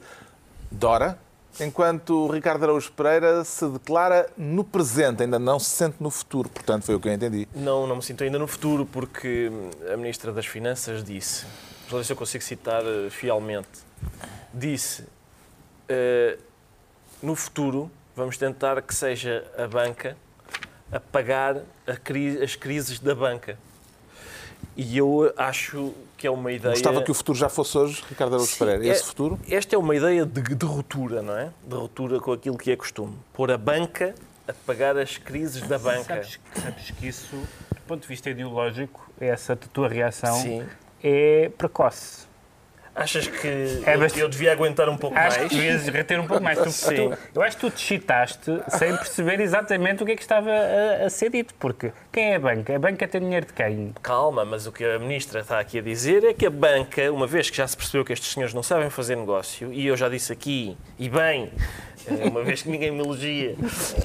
Dora, enquanto o Ricardo Araújo Pereira se declara no presente, ainda não se sente no futuro. Portanto, foi o que eu entendi. Não, não me sinto ainda no futuro, porque a Ministra das Finanças disse, vamos ver se eu consigo citar eh, fielmente, disse, eh, no futuro vamos tentar que seja a banca a pagar a cri- as crises da banca. E eu acho que é uma ideia... Gostava que o futuro já fosse hoje, Ricardo Araújo Pereira. é- Esse futuro? Esta é uma ideia de, de ruptura, não é? De ruptura com aquilo que é costume. Pôr a banca a pagar as crises da banca. Sabes, sabes que isso, do ponto de vista ideológico, essa tua reação Sim. é precoce. Achas que É eu, bastante- eu devia aguentar um pouco Acho mais? que devias reter um pouco mais. Tu- Sim. tu- eu acho que tu te excitaste sem perceber exatamente o que é que estava a, a ser dito. Porque quem é a banca? A banca tem dinheiro de quem? Calma, mas o que a Ministra está aqui a dizer é que a banca, uma vez que já se percebeu que estes senhores não sabem fazer negócio, e eu já disse aqui, e bem, uma vez que ninguém me elogia,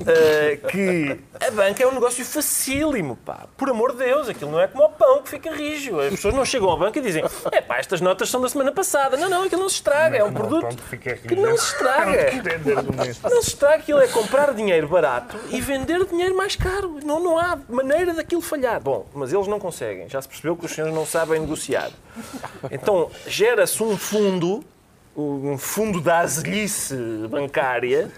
eh, que a banca é um negócio facílimo, pá. Por amor de Deus, aquilo não é como o pão que fica rijo. As pessoas não chegam à banca e dizem, é pá, estas notas são da semana passada. Não, não, aquilo não se estraga, é um produto que não se estraga. Não se estraga, aquilo é comprar dinheiro barato e vender dinheiro mais caro. Não, não há maneira daquilo falhar. Bom, mas eles não conseguem. Já se percebeu que os senhores não sabem negociar. Então, gera-se um fundo, um fundo da azelhice bancária,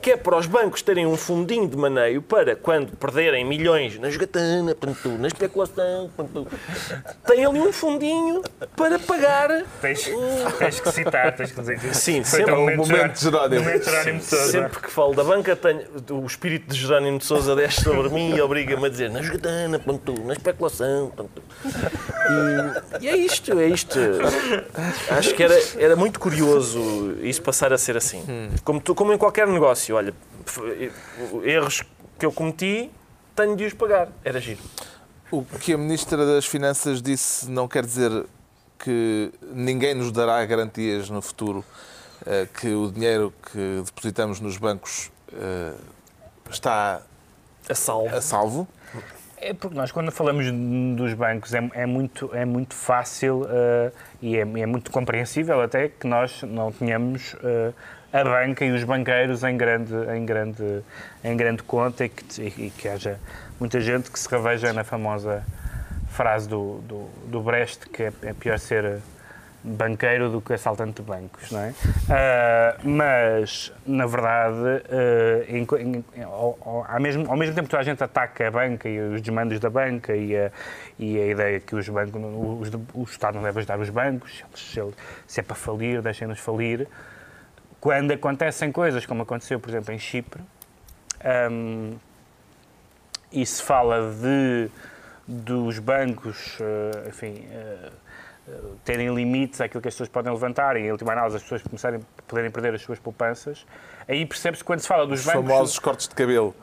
que é para os bancos terem um fundinho de maneio para, quando perderem milhões na jogatana, na especulação, tem ali um fundinho para pagar Tens, tens que citar, tens que dizer que Sim, foi sempre o momento de Jerónimo. Sousa. Sempre que falo da banca, tenho, o espírito de Jerónimo de Sousa desce sobre mim e obriga-me a dizer na jogatana, ponto, na especulação. Ponto. E, e é isto, é isto. Acho que era, era muito curioso isso passar a ser assim. Como, tu- como em qualquer negócio, olha, erros que eu cometi, tenho de os pagar. Era giro. O que a Ministra das Finanças disse não quer dizer que ninguém nos dará garantias no futuro eh, que o dinheiro que depositamos nos bancos eh, está A salvo. a salvo. É porque nós, quando falamos dos bancos, é, é muito, é muito fácil eh, e é, é muito compreensível até que nós não tenhamos eh, a banca e os banqueiros em grande, em grande, em grande conta e que, e que haja muita gente que se reveja na famosa frase do, do, do Brecht que é, é pior ser banqueiro do que assaltante de bancos, não é? Ah, mas, na verdade, ah, em em- ao, ao- mesmo, ao mesmo tempo que toda a gente ataca a banca e os desmandos da banca e a, e a ideia que os bancos, os, o Estado não deve ajudar os bancos, se, se é para falir, deixem-nos falir. Quando acontecem coisas como aconteceu, por exemplo, em Chipre, ahm, e se fala de dos bancos, eh, enfim, terem limites àquilo que as pessoas podem levantar e, em última análise, as pessoas começarem a poderem perder as suas poupanças, aí percebe-se quando se fala dos Os bancos... famosos cortes de cabelo.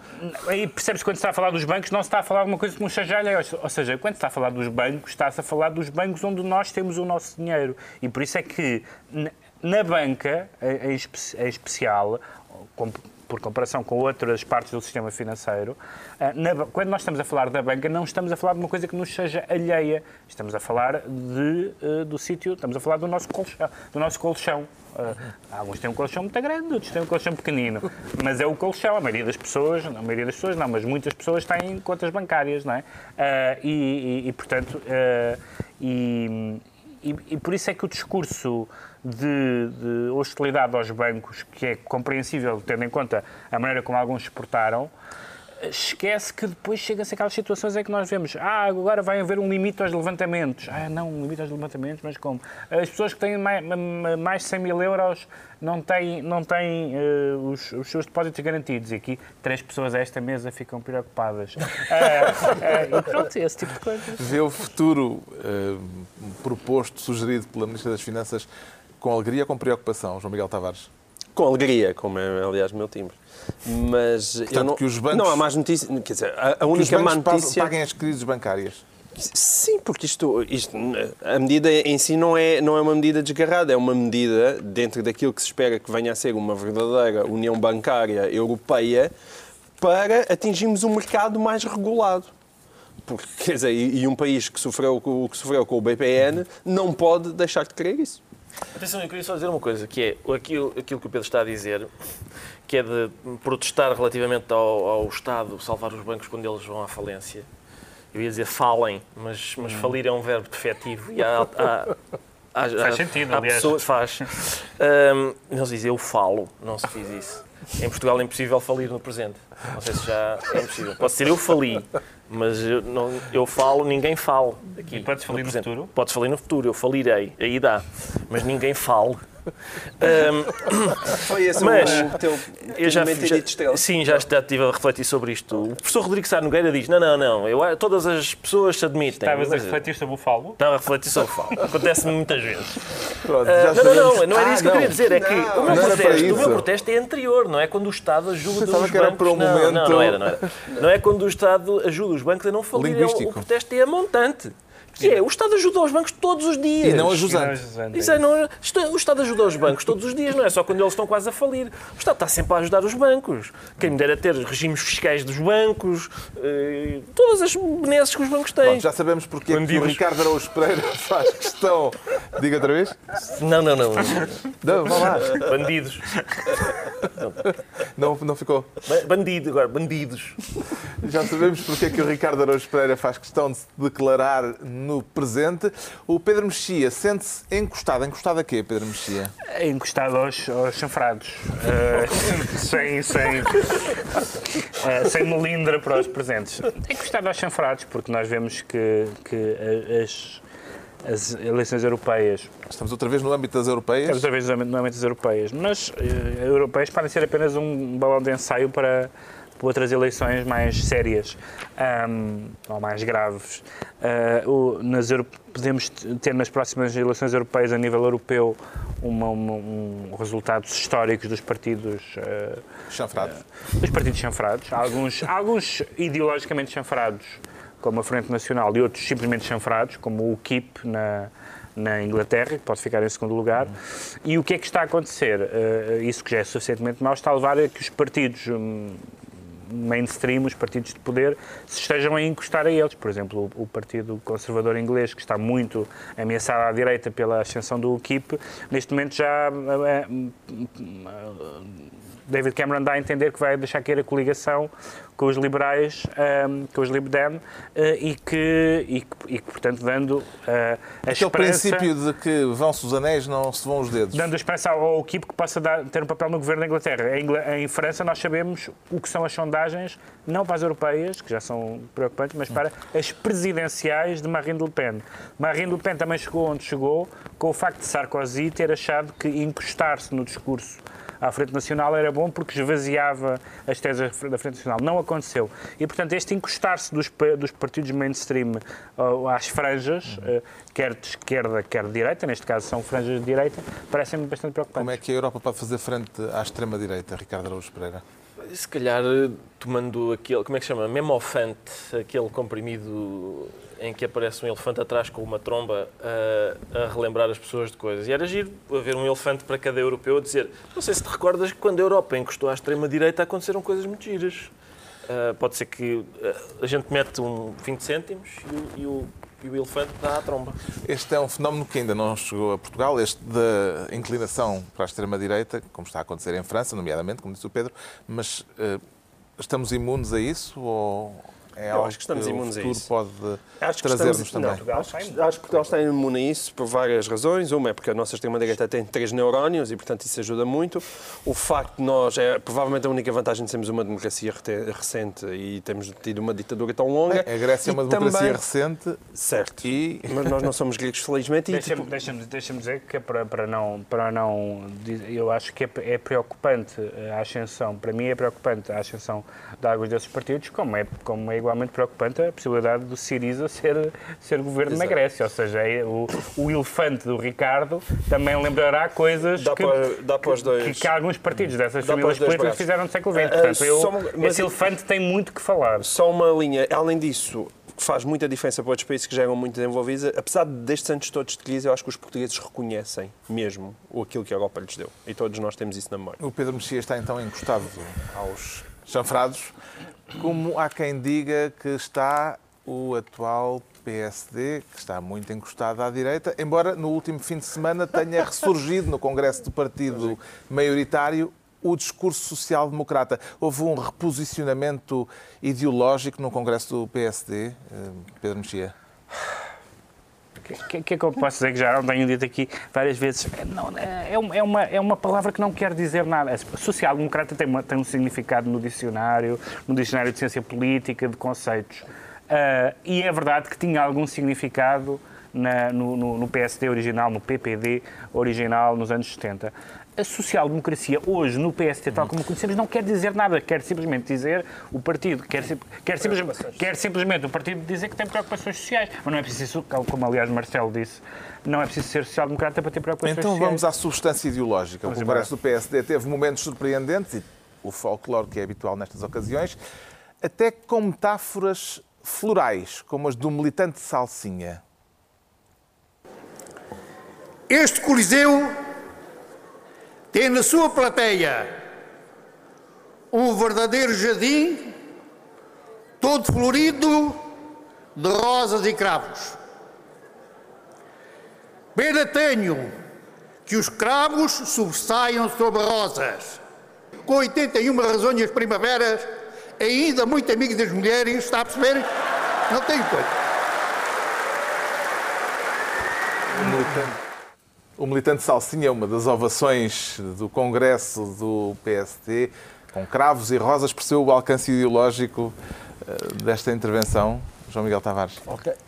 Aí percebes quando se está a falar dos bancos, não se está a falar de uma coisa que nos seja alheia. Ou seja, quando se está a falar dos bancos, está-se a falar dos bancos onde nós temos o nosso dinheiro. E por isso é que na banca, em, em espe- em especial, com- por comparação com outras partes do sistema financeiro, ah, na quando nós estamos a falar da banca, não estamos a falar de uma coisa que nos seja alheia. Estamos a falar de, eh, do sítio, estamos a falar do nosso colchão. Do nosso colchão. Ah, alguns têm um colchão muito grande, outros têm um colchão pequenino. Mas é o colchão. A maioria das pessoas, a maioria das pessoas não, mas muitas pessoas têm contas bancárias, não é? E, e- e, portanto, e, e- e por isso é que o discurso de, de hostilidade aos bancos, que é compreensível tendo em conta a maneira como alguns se portaram, esquece que depois chega-se aquelas situações em que nós vemos ah, agora vai haver um limite aos levantamentos. Ah, não, um limite aos levantamentos, mas como? As pessoas que têm mais, mais de 100 mil euros não têm, não têm eh, os, os seus depósitos garantidos. E aqui três pessoas a esta mesa ficam preocupadas. Ah, ah, e pronto, esse tipo de coisa. Vê o futuro proposto, sugerido pela Ministra das Finanças com alegria ou com preocupação, João Miguel Tavares? Com alegria, como é, aliás, o meu timbre. Mas eu não, que os bancos- não há mais notícias. Quer dizer, a, a única má notícia. paguem as crises bancárias. Sim, porque isto, isto, a medida em si não é, não é uma medida desgarrada, é uma medida dentro daquilo que se espera que venha a ser uma verdadeira União Bancária Europeia para atingirmos um mercado mais regulado. Porque, quer dizer, e, um país que sofreu, com- que sofreu com o BPN não pode deixar de querer isso. Atenção, eu queria só dizer uma coisa, que é aquilo, aquilo que o Pedro está a dizer, que é de protestar relativamente ao, ao Estado salvar os bancos quando eles vão à falência. Eu ia dizer falem, mas, mas falir é um verbo defetivo e há, há, há, Faz sentido, há aliás. pessoas faz. Ahm, eles dizem eu falo, não se fiz isso. Em Portugal é impossível falir no presente. Não sei se já é impossível. Pode ser eu fali, mas eu, não, eu falo, ninguém fala. Aqui, E podes falir no presente. futuro? Podes falir no futuro, eu falirei, aí dá. Mas ninguém fale. Ahm, Foi esse Mas, o teu eu já, já, sim, já, já estive a refletir sobre isto. O professor Rodrigo Sá Nogueira diz: não, não, não, eu, todas as pessoas se admitem. Estavas a Mas- refletir sobre o falo? Estava a refletir sobre o falo. Acontece-me muitas vezes. Pronto, já não, não, não, não era Ah, isso que eu queria dizer. É que o meu, não protesto, o meu protesto é anterior, não é quando o Estado ajuda Pensava os era bancos. um não, momento- não, não era, não era. Não é quando o Estado ajuda os bancos a não falir. é. O protesto é a montante. Que é, o Estado ajuda os bancos todos os dias. E não a Não, jusante. Jusante, Isso é, não, isto é- o Estado ajuda os bancos todos os dias, não é só quando eles estão quase a falir. O Estado está sempre a ajudar os bancos. Quem me dera ter regimes fiscais dos bancos, eh, todas as benesses que os bancos têm. Pronto, já sabemos porque é que o. Ricardo Araújo Pereira faz questão. Diga outra vez? Não, não, não. Não, vá lá. Bandidos. Não, não ficou. Ba- Bandido, agora, bandidos. Já sabemos porque é que o Ricardo Araújo Pereira faz questão de se declarar no presente. O Pedro Mexia sente-se encostado. Encostado a quê, Pedro Mexia? Encostado aos, aos chanfrados, Eh, sem, sem, eh, sem melindra para os presentes. Encostado aos chanfrados, porque nós vemos que, que as, as eleições europeias, Estamos outra vez no âmbito das europeias. estamos outra vez no âmbito das europeias, mas eh, europeias podem ser apenas um balão de ensaio para, outras eleições mais sérias ahm, ou mais graves. Ah, o- nas podemos ter nas próximas eleições europeias a nível europeu uma- uma- um resultados históricos dos partidos ah, Chanfrados. dos partidos chanfrados, alguns, alguns ideologicamente chanfrados, como a Frente Nacional, e outros simplesmente chanfrados, como o UKIP na, na Inglaterra, que pode ficar em segundo lugar. E o que é que está a acontecer? Eh, isso que já é suficientemente mau, está a levar a que os partidos hum, mainstream, os partidos de poder, se estejam a encostar a eles. Por exemplo, o, o Partido Conservador Inglês, que está muito ameaçado à direita pela ascensão do UKIP, neste momento já eh, eh, David Cameron dá a entender que vai deixar cair a coligação com os liberais, ehm, com os Lib Dem, eh, e, que, e, e portanto, dando eh, a Aquele esperança... princípio de que vão-se os anéis, não se vão os dedos. Dando a esperança ao equipe que possa dar- ter um papel no governo da Inglaterra. Em, em França, nós sabemos o que são as sondagens, não para as europeias, que já são preocupantes, mas para as presidenciais de Marine Le Pen. Marine Le Pen também chegou onde chegou, com o facto de Sarkozy ter achado que encostar-se no discurso à Frente Nacional era bom porque esvaziava as teses da Frente Nacional. Não aconteceu. E, portanto, este encostar-se dos, dos partidos mainstream uh, às franjas, uh, quer de esquerda, quer de direita, neste caso são franjas de direita, parecem-me bastante preocupantes. Como é que a Europa pode fazer frente à extrema-direita, Ricardo Araújo Pereira? Se calhar eh, tomando aquele, como é que se chama? Memofante, aquele comprimido em que aparece um elefante atrás com uma tromba a, a relembrar as pessoas de coisas. E era giro haver um elefante para cada europeu a dizer não sei se te recordas que quando a Europa encostou à extrema-direita aconteceram coisas muito giras. Ah, pode ser que ah, a gente mete um 20 cêntimos e e o, e o elefante dá a tromba. Este é um fenómeno que ainda não chegou a Portugal, este da inclinação para a extrema-direita, como está a acontecer em França, nomeadamente, como disse o Pedro, mas eh, estamos imunes a isso ou é Eu acho que estamos o imunes a futuro isso. pode Acho que trazer-nos também? não, acho, que, acho que Portugal está imune a isso por várias razões. Uma é porque a nossa extrema-direita tem três neurónios e, portanto, isso ajuda muito. O facto de nós, é provavelmente a única vantagem de sermos uma democracia recente e termos tido uma ditadura tão longa. A Grécia é uma democracia também- recente Certo. e Mas nós não somos gregos, felizmente. Deixa-me tipo, deixa deixa dizer que é para, para não, para não. Eu acho que é, é preocupante a ascensão, para mim é preocupante a ascensão de alguns desses partidos, como é, como é igualmente preocupante a possibilidade do Siriza ser, ser governo na Grécia. Ou seja, é o, o elefante do Ricardo também lembrará coisas Dá que, para- dá para os que- dois- que, alguns partidos dessas dá famílias políticas braços. fizeram no século XX. Ah, Portanto, eu, uma- mas esse elefante tem muito que falar. Só uma linha, além disso, que faz muita diferença para outros países que já eram muito desenvolvidos, apesar destes anos todos de crise, eu acho que os portugueses reconhecem mesmo o aquilo que a Europa lhes deu. E todos nós temos isso na memória. o Pedro Mexia está então encostado aos chanfrados, como há quem diga que está o atual PSD, que está muito encostado à direita, embora no último fim de semana tenha ressurgido no Congresso do Partido Maioritário o discurso social-democrata. Houve um reposicionamento ideológico no Congresso do PSD, eh, Pedro Mexia? O que, que é que eu posso dizer que já tenho dito aqui várias vezes? Não, é, um- é uma, é uma palavra que não quer dizer nada. Social-democrata tem, tem um significado no dicionário, no dicionário de ciência política, de conceitos. Ah, e é verdade que tinha algum significado na- no, no- no PSD original, no PPD original, nos anos 70. A social-democracia hoje no PSD, tal como conhecemos, não quer dizer nada, quer simplesmente dizer o partido, quer, quer, simplesmente, quer simplesmente o partido dizer que tem preocupações sociais. Mas não é preciso, como aliás Marcelo disse, não é preciso ser social-democrata para ter preocupações Então sociais. vamos à substância ideológica. O Congresso do PSD teve momentos surpreendentes e o folclore que é habitual nestas ocasiões, até com metáforas florais, como as do militante Salsinha. Este Coliseu tem na sua plateia um verdadeiro jardim, todo florido de rosas e cravos. Pena tenho que os cravos sobressaiam sobre rosas. Com 81 razões primaveras, ainda muito amigo das mulheres, está a perceber? Não tenho coisa. O militante, o militante Salsinha é uma das ovações do Congresso do PSD, com cravos e rosas. Percebeu o alcance ideológico eh, desta intervenção, João Miguel Tavares?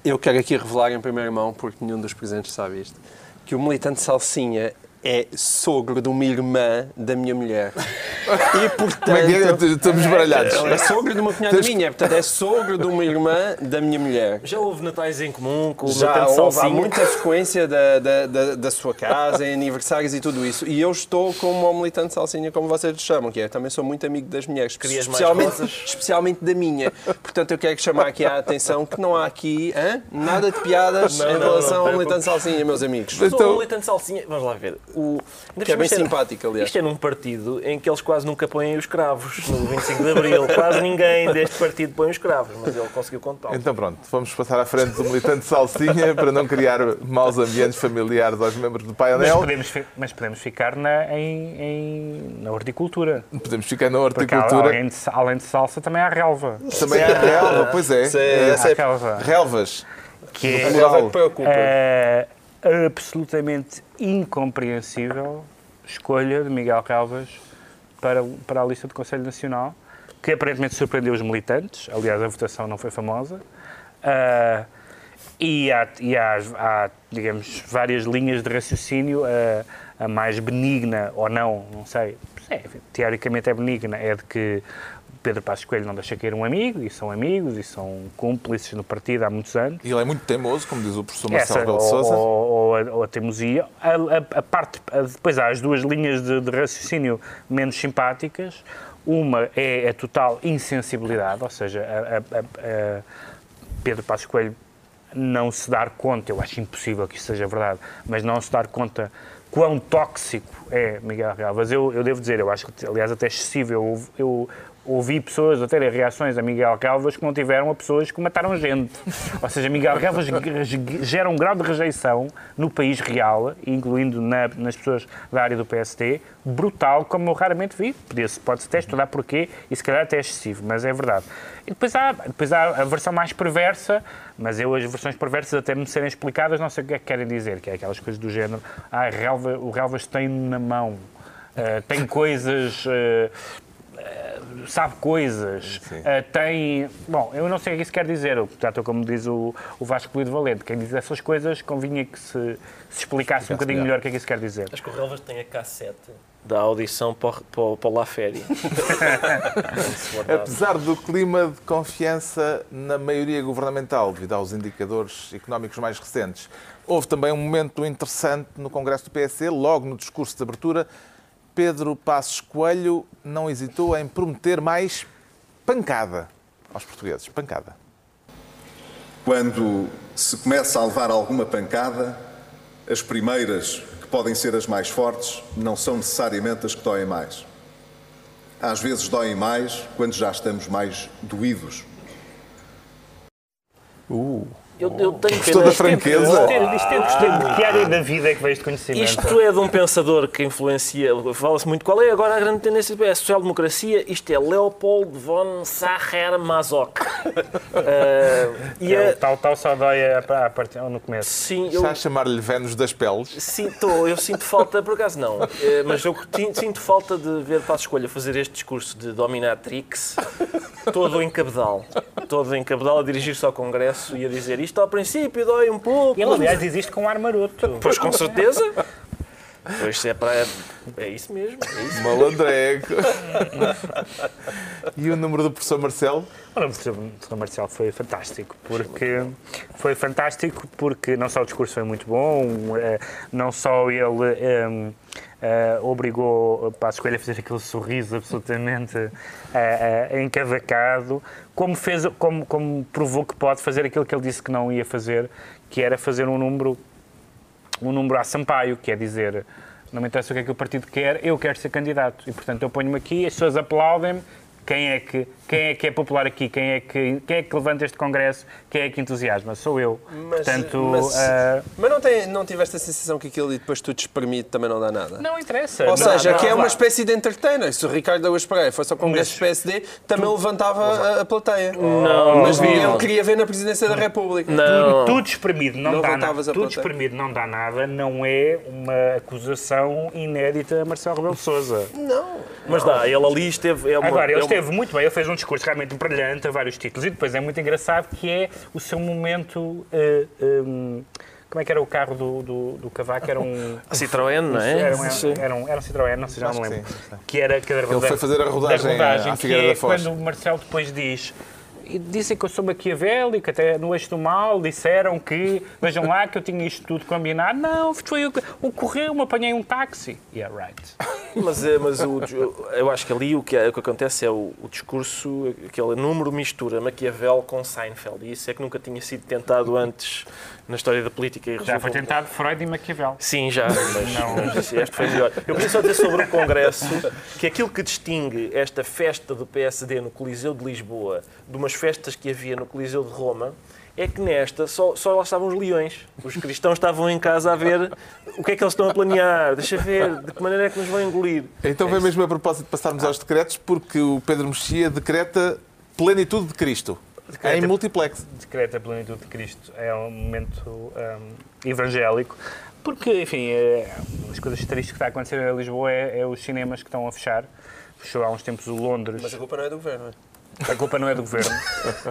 Eu quero aqui revelar em primeira mão, porque nenhum dos presentes sabe isto, que o militante Salsinha é sogro de uma irmã da minha mulher. E, portanto... Como é que é? Estamos baralhados. É sogro de uma cunhada minha, portanto é sogro de uma irmã da minha mulher. Já houve natais em comum com o Já houve há muita frequência da, da, da, da sua casa, em aniversários e tudo isso. E eu estou como o militante salsinha, como vocês chamam, que é também sou muito amigo das mulheres, Querias mais especialmente, rosas? especialmente da minha. Portanto, eu quero chamar aqui a atenção que não há aqui hã? nada de piadas Não, em não, relação não, ao militante salsinha, meus amigos. Então- o militante Salsinha, vamos lá ver. O, Que é bem simpático, aliás. Isto é num partido em que eles quase nunca põem os cravos, no 25 de Abril. Quase ninguém deste partido põe os cravos, mas ele conseguiu contar. Então pronto, vamos passar à frente do militante Salsinha para não criar maus ambientes familiares aos membros do Mas painel. podemos, fi- mas podemos ficar na, em, em- na horticultura. Podemos ficar na horticultura. além de, além de salsa também há relva. Também há relva, pois é. Sim, É, é-. Relvas. Que é, relva que preocupa. é absolutamente incompreensível escolha de Miguel Relvas para, para a lista do Conselho Nacional, que aparentemente surpreendeu os militantes. Aliás, a votação não foi famosa. Ah, E há, e há, há, digamos, várias linhas de raciocínio. A, a mais benigna, ou não, não sei, é, teoricamente é benigna, é de que Pedro Passos Coelho não deixa cair um amigo, e são amigos, e são cúmplices no partido há muitos anos. E ele é muito teimoso, como diz o professor Marcelo Essa, Rebelo de ou, Sousa. ou, ou a, ou a teimosia. A, a- a parte, depois há as duas linhas de, de raciocínio menos simpáticas. Uma é a total insensibilidade, ou seja, a, Pedro Passos Coelho não se dar conta, eu acho impossível que isso seja verdade, mas não se dar conta quão tóxico é Miguel Relvas. Eu, eu devo dizer, eu acho que, aliás, até excessivo. Eu, eu ouvi pessoas a terem reações a Miguel Relvas que não tiveram a pessoas que mataram gente. Ou seja, Miguel Relvas gera um grau de rejeição no país real, incluindo na- nas pessoas da área do PST, brutal, como eu raramente vi. Pode-se até estudar porquê e se calhar até é excessivo, mas é verdade. E depois há, depois há a versão mais perversa, mas eu as versões perversas até me serem explicadas, não sei o que é que querem dizer, que é aquelas coisas do género, ah, Relva, o Relvas tem na mão, ah, tem coisas... ah, sabe coisas, ah, tem... Bom, eu não sei o que isso quer dizer, eu, portanto, como diz o, o Vasco Lido Valente, quem diz essas coisas convinha que se, se explicasse um bocadinho melhor o que é que isso quer dizer. Acho que o Relvas tem a cassete da audição para, para, para o La Féria. Apesar do clima de confiança na maioria governamental, devido aos indicadores económicos mais recentes, houve também um momento interessante no Congresso do PSD, logo no discurso de abertura. Pedro Passos Coelho não hesitou em prometer mais pancada aos portugueses. Pancada. Quando se começa a levar alguma pancada, as primeiras, que podem ser as mais fortes, não são necessariamente as que doem mais. Às vezes doem mais quando já estamos mais doídos. Eu, eu tenho Gostou da franqueza? Isto é, isto é de que área da vida é que veio este conhecimento? Isto é de um pensador que influencia, fala-se muito, qual é agora a grande tendência? É a social-democracia, isto é Leopold von Sacher-Masoch. Ah, e É, é, o tal, tal só dói a, a, part- no começo. sim, eu, Está a chamar-lhe Vênus das Peles. Sinto, eu sinto falta, por acaso não, eh, mas eu sinto falta de ver Passo Escolha fazer este discurso de dominatrix todo em cabedal. Todo em cabedal a dirigir-se ao Congresso e a dizer isto ao princípio dói um pouco. Ele, aliás, diz isto com um ar maroto. Pois com certeza. Pois é para. É isso mesmo. É isso. Malandrego. e o número do professor Marcelo? O professor Marcial foi fantástico, porque foi fantástico porque não só o discurso foi muito bom, eh, não só ele eh, obrigou para a escolha a fazer aquele sorriso absolutamente eh, eh, encavacado, como, fez, como, como provou que pode fazer aquilo que ele disse que não ia fazer, que era fazer um número um número a Sampaio, que é dizer não me interessa o que é que o partido quer, eu quero ser candidato. E, portanto, eu ponho-me aqui, as pessoas aplaudem-me, quem é, que, quem é que é popular aqui, quem é que, quem é que levanta este congresso, quem é que entusiasma? Sou eu. Mas, portanto, mas, ah, mas não, tem, não tiveste a sensação que aquilo e depois tudo espremido também não dá nada? não interessa. Ou Não, seja, não, que é uma espécie de entertainer. Se o Ricardo Araújo Pereira fosse ao Congresso do PSD, também levantava a, a plateia. Não, Mas não. ele queria ver na Presidência da República. Não. Tudo espremido não, Não dá nada. a Tudo plateia. espremido não dá nada, não é uma acusação inédita a Marcelo Rebelo de Sousa. Mas dá, ele ali esteve. É uma, Agora, é ele uma- esteve muito bem, ele fez um discurso realmente brilhante a vários títulos. E depois é muito engraçado que é o seu momento. eh, hum, como é que era o carro do, do, do Cavaco? Era um. Citroën, não é? Era um, era um, era um Citroën, não sei, já não lembro. sim, sim. Que era que era Ele foi fazer a rodagem à que Figueira é da Foz. quando o Marcelo depois diz. E dizem que eu sou maquiavélico, até no eixo do mal disseram que, vejam lá, que eu tinha isto tudo combinado. Não, foi o, ocorreu-me, apanhei um táxi. Yeah, right. Mas, é- mas o- eu acho que ali o que, é- o que acontece é o, o discurso, aquele número mistura Maquiavel com Seinfeld. E isso é que nunca tinha sido tentado antes na história da política. E Já foi tentado Freud e Maquiavel. Sim, já, mas, mas este foi melhor. Eu queria só dizer sobre o Congresso que aquilo que distingue esta festa do PSD no Coliseu de Lisboa de umas festas que havia no Coliseu de Roma é que nesta só, só lá estavam os leões. Os cristãos estavam em casa a ver o que é que eles estão a planear. Deixa ver de que maneira é que nos vão engolir. Então vem mesmo a propósito de passarmos aos decretos, porque o Pedro Mexia decreta plenitude de Cristo. Em multiplex. decreta a plenitude de Cristo. É um momento hum, evangélico. Porque, enfim, é, uma das coisas tristes que está a acontecer em Lisboa é, é os cinemas que estão a fechar. Fechou há uns tempos o Londres. Mas a culpa não é do governo. não é? A culpa não é do governo.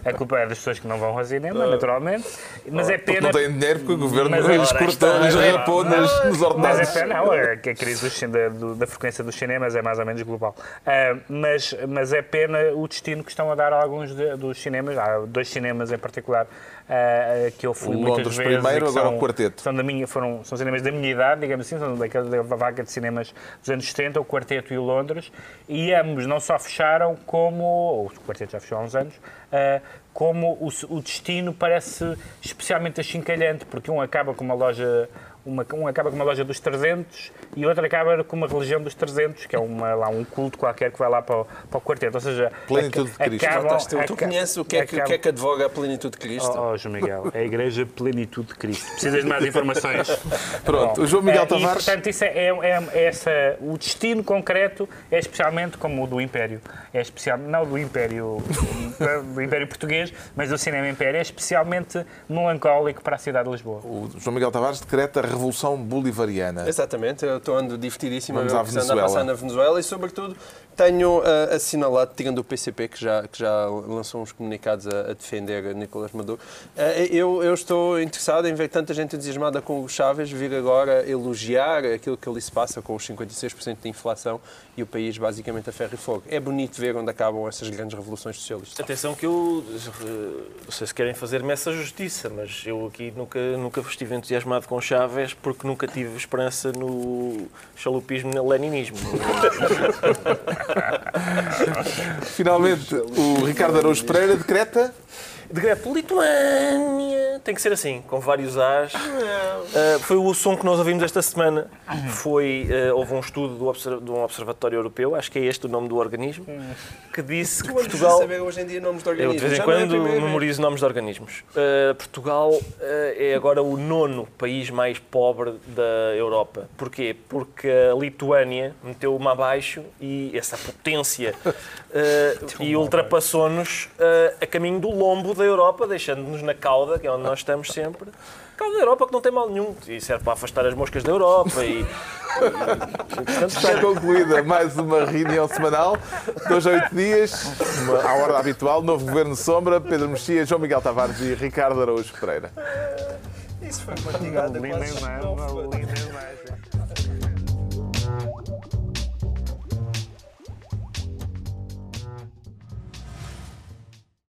A culpa é das pessoas que não vão ao cinema, naturalmente. Mas é Porque pena. não têm dinheiro porque o governo Mas lhes cortou, lhes rapou nos Mas ordenados. é pena, não, é que a crise da, da frequência dos cinemas é mais ou menos global. Ah, mas, mas é pena o destino que estão a dar a alguns de- dos cinemas, há dois cinemas em particular ah, que eu fui O muitas Londres vezes. primeiro, agora são- o Quarteto. São, da minha, foram, são cinemas da minha idade, digamos assim, são daquela da vaga de cinemas dos anos 70, o Quarteto e o Londres, e ambos não só fecharam, como, o Quarteto já fechou há uns anos, ah, como o, o destino parece especialmente achincalhante, porque um acaba com uma loja uma, um acaba com uma loja dos 300 e outro acaba com uma religião dos 300, que é uma, lá um culto qualquer que vai lá para o, para o quarteto. Ou seja, Plenitude de Cristo. acabam- tu, conheces o que, é que, o que é que advoga a plenitude de Cristo? Oh, oh, João Miguel, é a Igreja Plenitude de Cristo. Precisas de mais informações? Pronto, Bom, o João Miguel eh, Tavares- E, portanto, isso é, é- é essa, o destino concreto é especialmente como o do Império. É especial, não do Império, do Império Português, mas do cinema Império. É especialmente melancólico para a cidade de Lisboa. O João Miguel Tavares decreta a Revolução Bolivariana. Exatamente, eu estou ando divertidíssimo Vamos o que se anda a passar na Venezuela. E, sobretudo, tenho ah, assinalado, tirando o PCP, que já, que já lançou uns comunicados a, a defender Nicolás Maduro, ah, eu, eu estou interessado em ver tanta gente entusiasmada com o Chávez vir agora elogiar aquilo que ali se passa com os 56% de inflação e o país basicamente a ferro e fogo. É bonito ver onde acabam essas grandes revoluções socialistas. Atenção que eu, eh, não sei se querem fazer-me essa justiça, mas eu aqui nunca, nunca estive entusiasmado com Chaves porque nunca tive esperança no chalupismo e leninismo. Finalmente, o Ricardo Araújo Pereira decreta Decreto Lituânia. Tem que ser assim, com vários As. Uh, foi o som que nós ouvimos esta semana. Foi, uh, houve um estudo do de um observatório europeu, acho que é este o nome do organismo, que disse que Tu a Portugal. saber hoje em dia nomes de Eu organismos. de vez em é quando vez. memorizo nomes de organismos. Uh, Portugal uh, é agora o nono país mais pobre da Europa. Porquê? Porque a Lituânia meteu-me abaixo e essa potência uh, e ultrapassou-nos uh, a caminho do lombo da Europa, deixando-nos na cauda, que é onde nós estamos sempre. Cauda da Europa que não tem mal nenhum e serve para afastar as moscas da Europa e, Está concluída mais uma reunião semanal, dois a oito dias, uma, à hora habitual, novo Governo Sombra, Pedro Mexia, João Miguel Tavares e Ricardo Araújo Pereira. Isso foi uma Linda quase linda irmã.